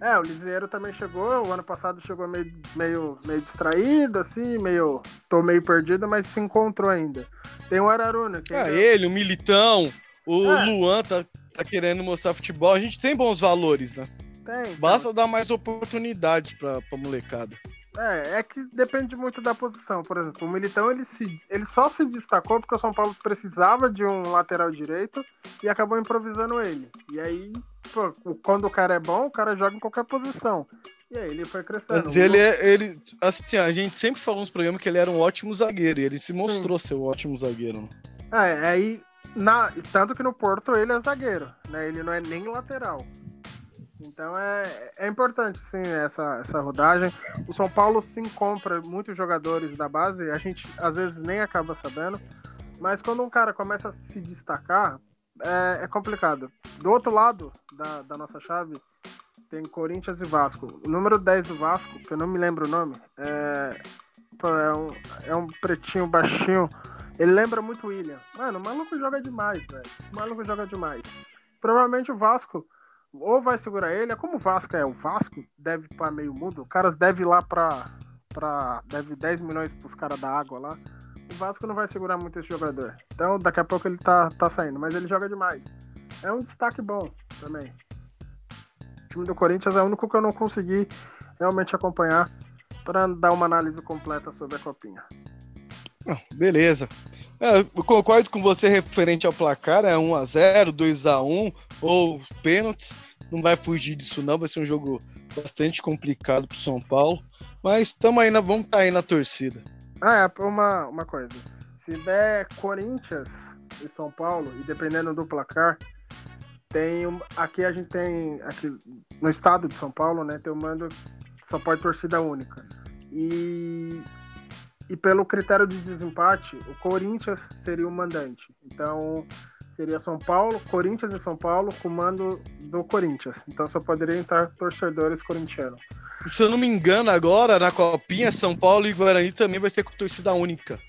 É, o Lisieiro também chegou, o ano passado chegou meio, meio, meio distraído, assim, meio. tô meio perdido, mas se encontrou ainda. Tem o Araruna. Que ah, ele, o Militão. O é. Luan tá, tá querendo mostrar futebol. A gente tem bons valores, né? Tem. Basta dar mais oportunidades pra, pra molecada. É, é que depende muito da posição. Por exemplo, o Militão ele, se, ele só se destacou porque o São Paulo precisava de um lateral direito e acabou improvisando ele. E aí, pô, quando o cara é bom, o cara joga em qualquer posição. E aí ele foi crescendo. Mas ele é. Ele, assim, a gente sempre falou nos programas que ele era um ótimo zagueiro e ele se mostrou Sim. ser um ótimo zagueiro. É, aí na, tanto que no Porto ele é zagueiro, né? Ele não é nem lateral. Então é, é importante, sim, essa, essa rodagem. O São Paulo sim compra muitos jogadores da base, a gente às vezes nem acaba sabendo. Mas quando um cara começa a se destacar, é, é complicado. Do outro lado da, da nossa chave, tem Corinthians e Vasco. O número 10 do Vasco, que eu não me lembro o nome, é, é, um, é um pretinho baixinho. Ele lembra muito o William. Mano, o maluco joga demais, velho. O maluco joga demais. Provavelmente o Vasco ou vai segurar ele. É como o Vasco é o Vasco, deve para meio mundo. O cara deve lá pra, pra. Deve 10 milhões pros caras da água lá. O Vasco não vai segurar muito esse jogador. Então daqui a pouco ele tá, tá saindo. Mas ele joga demais. É um destaque bom também. O time do Corinthians é o único que eu não consegui realmente acompanhar para dar uma análise completa sobre a copinha. Beleza. É, eu concordo com você referente ao placar, é 1x0, 2x1 ou pênaltis. Não vai fugir disso não, vai ser um jogo bastante complicado pro São Paulo. Mas estamos aí, na, vamos estar tá aí na torcida. Ah, é, uma, uma coisa. Se der Corinthians e São Paulo, e dependendo do placar, tem aqui a gente tem aqui no estado de São Paulo, né, tem o mando só pode torcida única. E e pelo critério de desempate, o Corinthians seria o mandante. Então, seria São Paulo, Corinthians e São Paulo com mando do Corinthians. Então só poderia entrar torcedores corintianos. Se eu não me engano, agora na Copinha, São Paulo e Guarani também vai ser com torcida única.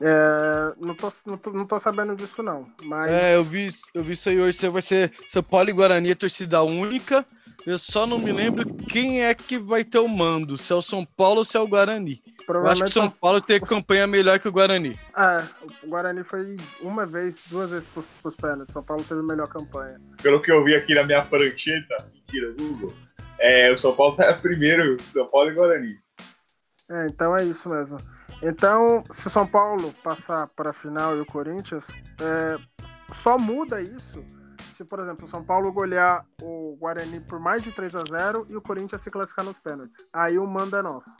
É, não, tô, não, tô, não tô sabendo disso, não. Mas... É, eu vi, eu vi isso aí hoje. Vai ser São Paulo e Guarani a torcida única. Eu só não me lembro quem é que vai ter o mando, se é o São Paulo ou se é o Guarani. Eu acho que o São Paulo tem campanha melhor que o Guarani. É, o Guarani foi uma vez, duas vezes para os pênaltis. São Paulo teve melhor campanha. Pelo que eu vi aqui na minha prancheta, mentira, Google, é, o São Paulo tá [laughs] primeiro, São Paulo e Guarani. É, então é isso mesmo. Então, se São Paulo passar para a final e o Corinthians, é, só muda isso se, por exemplo, o São Paulo golear o Guarani por mais de 3 a 0 e o Corinthians se classificar nos pênaltis. Aí o mando é nosso.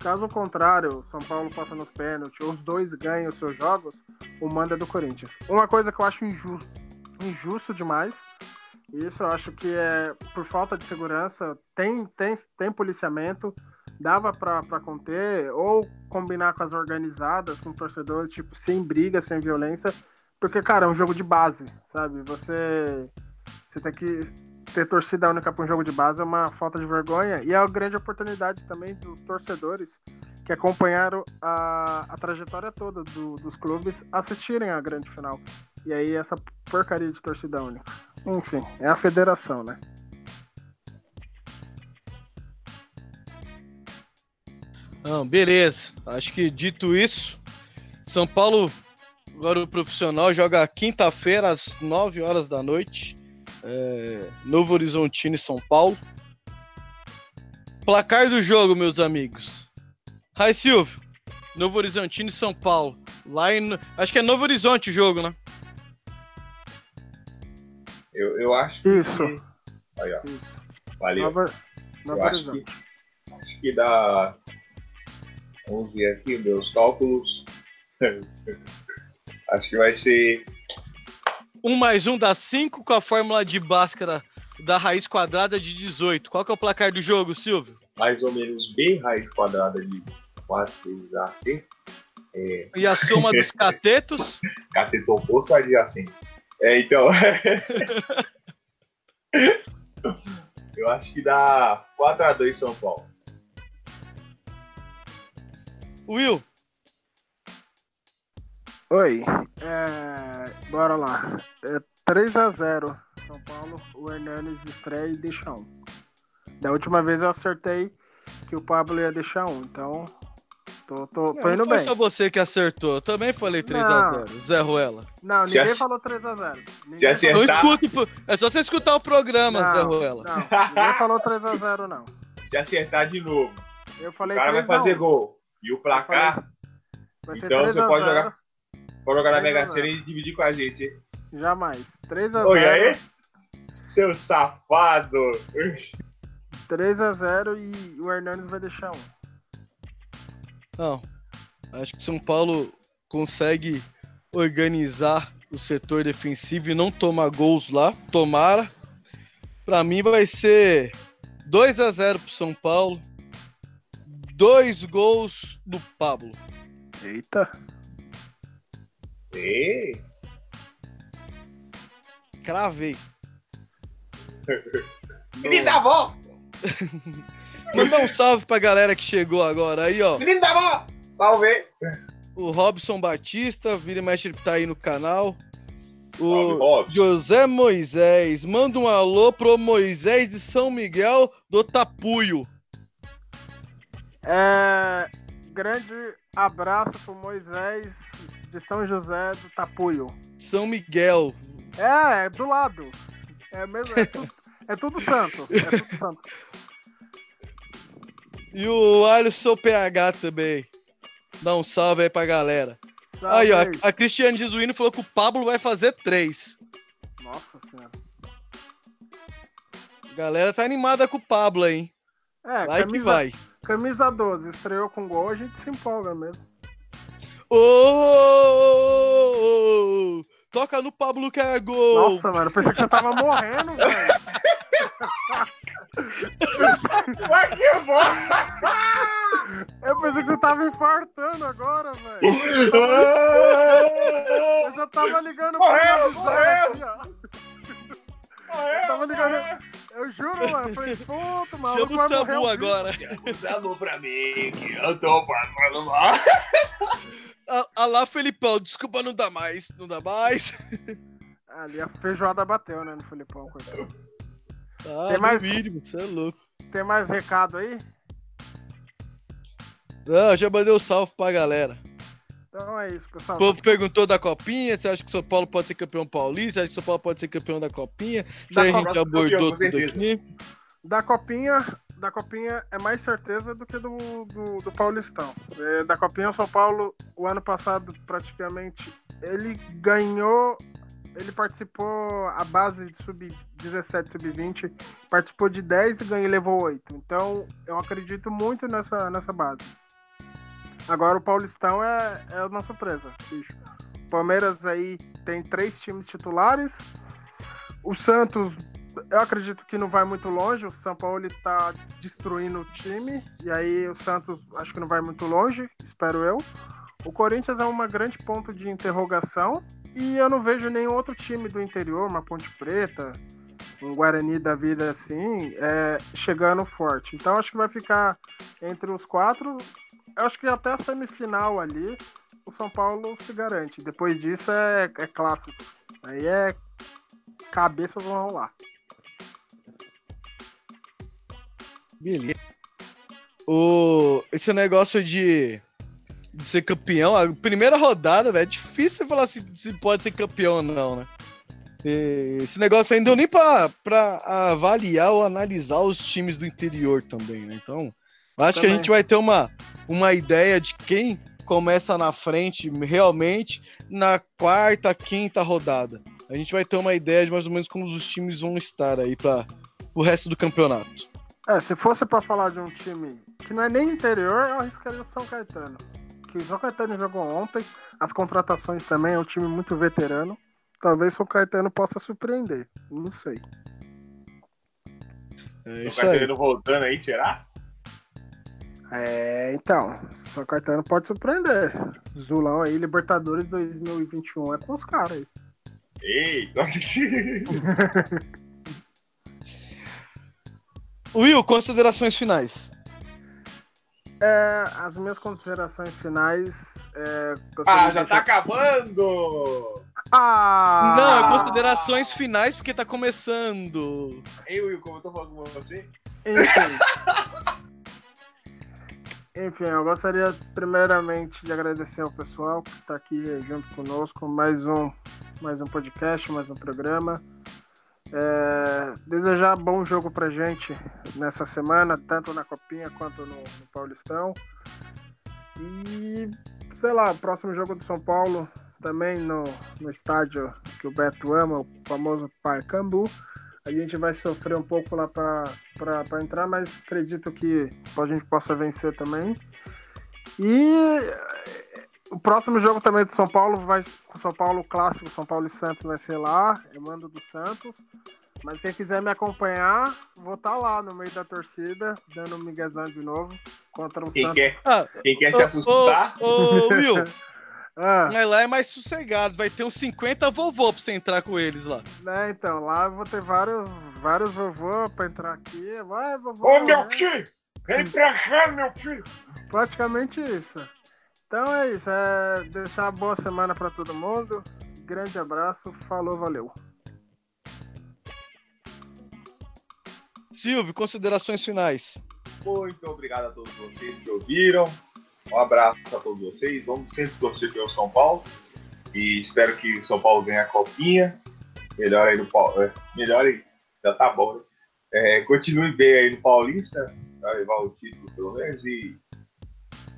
Caso contrário, São Paulo passa nos pênaltis, os dois ganham os seus jogos, o mando é do Corinthians. Uma coisa que eu acho injusto, injusto demais, isso eu acho que é por falta de segurança, tem, tem, tem policiamento, dava para conter, ou combinar com as organizadas, com torcedores, tipo, sem briga, sem violência, porque, cara, é um jogo de base, sabe? Você, você tem que ter torcida única para um jogo de base é uma falta de vergonha e é uma grande oportunidade também dos torcedores que acompanharam a, a trajetória toda do, dos clubes assistirem a grande final. E aí essa porcaria de torcida única. Enfim, é a federação, né? Não, beleza. Acho que dito isso, São Paulo Agora o profissional joga quinta-feira às 9 horas da noite. É, Novo Horizontino e São Paulo. Placar do jogo, meus amigos. Rai Silvio, Novo Horizontino e São Paulo. Lá em. Acho que é Novo Horizonte o jogo, né? Eu, eu acho Isso. que. Aí, ó. Isso. Valeu. Nova, Nova eu acho que, acho que dá. Vamos ver aqui meus cálculos. [laughs] Acho que vai ser. Um mais um dá 5 com a fórmula de Bhaskara da raiz quadrada de 18. Qual que é o placar do jogo, Silvio? Mais ou menos B raiz quadrada de 4 vezes AC. É... E a soma dos [laughs] catetos? Cateto oposto adjacente. É, então. [laughs] Eu acho que dá 4x2 São Paulo. Will, Oi, é, bora lá. É 3x0 São Paulo, o Hernanes estreia e deixa um. Da última vez eu acertei que o Pablo ia deixar um, então tô, tô, tô indo não foi bem. só você que acertou, eu também falei 3x0, Zé Ruela. Não, ninguém Se falou 3x0. Se acertar... é só você escutar o programa, não, Zé Ruela. Não, ninguém falou 3x0 não. Se acertar de novo, eu falei o cara vai fazer gol. E o placar... Falei... Então você pode jogar... Pode jogar na Mega Sena e dividir com a gente, hein? Jamais. 3x0. Oi, aí? Seu safado! 3x0 e o Hernandes vai deixar um. Não. Acho que São Paulo consegue organizar o setor defensivo e não tomar gols lá. Tomara. Pra mim vai ser 2 a 0 pro São Paulo. Dois gols do Pablo. Eita. Ei. Cravei. [laughs] Menino da avó! [laughs] Mandar um salve pra galera que chegou agora aí, ó. Menino da avó! Salve! O Robson Batista, vira e mexe, tá aí no canal. O. José Moisés, manda um alô pro Moisés de São Miguel do Tapuio. É, grande abraço pro Moisés de São José do Tapuio. São Miguel. É, é do lado. É mesmo, é tudo, é tudo santo. É tudo santo. E o Alisson PH também. Dá um salve aí pra galera. Aí, ó, Salve. a Cristiane Jesuíno falou que o Pablo vai fazer três. Nossa senhora. A galera tá animada com o Pablo aí, hein? É, Vai que camisa, vai. Camisa 12, estreou com gol, a gente se empolga mesmo. Ô, ô, ô, ô, Toca no Pablo que é gol! Nossa, mano, pensei que você tava morrendo, velho. Vai que eu pensei que você tava infartando agora, velho. Eu já tava ligando Morreu, pra morreu. ó. Eu tava ligando. Eu juro, mano. Eu falei, puta, mano. Chama o Samu agora. Samu pra mim que eu tô passando mal. [laughs] Ah, ah lá, Felipão, desculpa, não dá mais, não dá mais. Ali a feijoada bateu, né, no Filipão, coitado. Ah, Tem mais- mínimo, você é louco. Tem mais recado aí? Não, já mandei o salve pra galera. Então é isso, pessoal. O povo perguntou da copinha, você acha que o São Paulo pode ser campeão paulista? Você acha que o São Paulo pode ser campeão da copinha? Isso aí a gente abordou tudo aqui. Da copinha, da copinha é mais certeza do que do, do, do Paulistão. É, da copinha, o São Paulo, o ano passado, praticamente, ele ganhou. Ele participou a base de sub-17, sub-20, participou de 10 e ganhou e levou 8. Então, eu acredito muito nessa, nessa base. Agora o Paulistão é, é uma surpresa, bicho. Palmeiras aí tem três times titulares. O Santos eu acredito que não vai muito longe. O São Paulo ele tá destruindo o time. E aí o Santos acho que não vai muito longe, espero eu. O Corinthians é uma grande ponto de interrogação. E eu não vejo nenhum outro time do interior, uma Ponte Preta, um Guarani da vida assim, é, chegando forte. Então acho que vai ficar entre os quatro. Eu acho que até a semifinal ali o São Paulo se garante. Depois disso é, é clássico. Aí é cabeças vão rolar. Beleza. O... Esse negócio de... de ser campeão, a primeira rodada, velho, é difícil falar se, se pode ser campeão ou não, né? Esse negócio deu nem pra avaliar ou analisar os times do interior também, né? Então, acho que a Também. gente vai ter uma, uma ideia de quem começa na frente realmente na quarta, quinta rodada. A gente vai ter uma ideia de mais ou menos como os times vão estar aí para o resto do campeonato. É, se fosse pra falar de um time que não é nem interior, eu arriscaria o São Caetano. Que o São Caetano jogou ontem, as contratações também, é um time muito veterano. Talvez o São Caetano possa surpreender, não sei. É O isso aí. voltando aí, será? É, então, o São Caetano pode surpreender. Zulão aí, Libertadores 2021 é com os caras aí. Eita! [laughs] Will, considerações finais. É, as minhas considerações finais. É, ah, já tá acabando! Ah! Não, é considerações finais porque tá começando. Ei, Will, como eu tô falando com você? Enfim. [laughs] Enfim, eu gostaria primeiramente de agradecer ao pessoal que está aqui junto conosco, mais um, mais um podcast, mais um programa. É, desejar bom jogo pra gente nessa semana, tanto na Copinha quanto no, no Paulistão. E, sei lá, o próximo jogo do São Paulo, também no, no estádio que o Beto ama, o famoso Parcambu. A gente vai sofrer um pouco lá para entrar, mas acredito que a gente possa vencer também. E eh, o próximo jogo também do São Paulo vai o São Paulo clássico, São Paulo e Santos vai ser lá, eu mando do Santos. Mas quem quiser me acompanhar, vou estar lá no meio da torcida, dando um miguezão de novo contra o Quem Santos. quer, Ah, quem quer se assustar? Ô, ô, Will, [laughs] Ah, mas lá é mais sossegado. Vai ter uns 50 vovô pra você entrar com eles lá. né, então, lá eu vou ter vários, vários vovô pra entrar aqui. Vai, vovô. Ô, meu né? filho! Vem pra cá, meu filho! Praticamente isso. Então é isso. É deixar uma boa semana pra todo mundo. Grande abraço. Falou, valeu. Silvio, considerações finais. Muito obrigado a todos vocês que ouviram. Um abraço a todos vocês. Vamos sempre torcer pelo São Paulo. E espero que o São Paulo ganhe a copinha. Melhor aí no Paulo. é, Melhor aí. Já tá bom, né? É, continue bem aí no Paulista. Pra levar o título pelo menos. E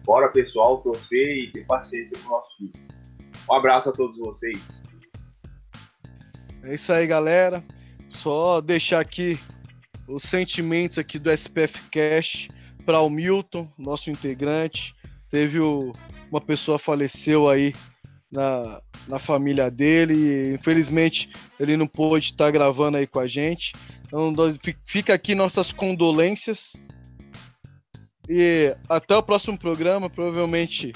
bora pessoal torcer e ter paciência com o nosso time. Um abraço a todos vocês. É isso aí, galera. Só deixar aqui os sentimentos aqui do SPF Cash para o Milton, nosso integrante. Teve o- uma pessoa faleceu aí na, na família dele e infelizmente ele não pôde estar gravando aí com a gente. Então fica aqui nossas condolências. E até o próximo programa, provavelmente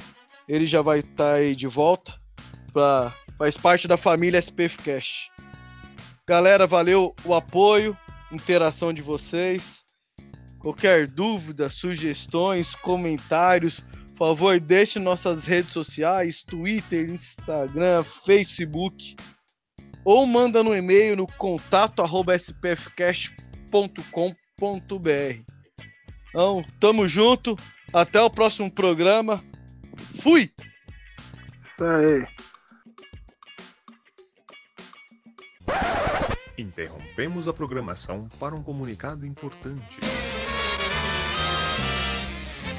ele já vai estar aí de volta para faz parte da família SPF Cash. Galera, valeu o apoio, interação de vocês. Qualquer dúvida, sugestões, comentários, por favor, deixe nossas redes sociais, Twitter, Instagram, Facebook, ou manda no e-mail no contato arroba spfcast.com.br. Então, tamo junto, até o próximo programa. Fui! Isso aí. Interrompemos a programação para um comunicado importante.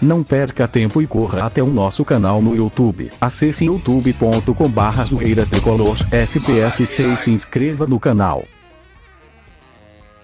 Não perca tempo e corra até o nosso canal no YouTube. Acesse youtube.com barra zoeira tricolor SPF6 e se inscreva no canal.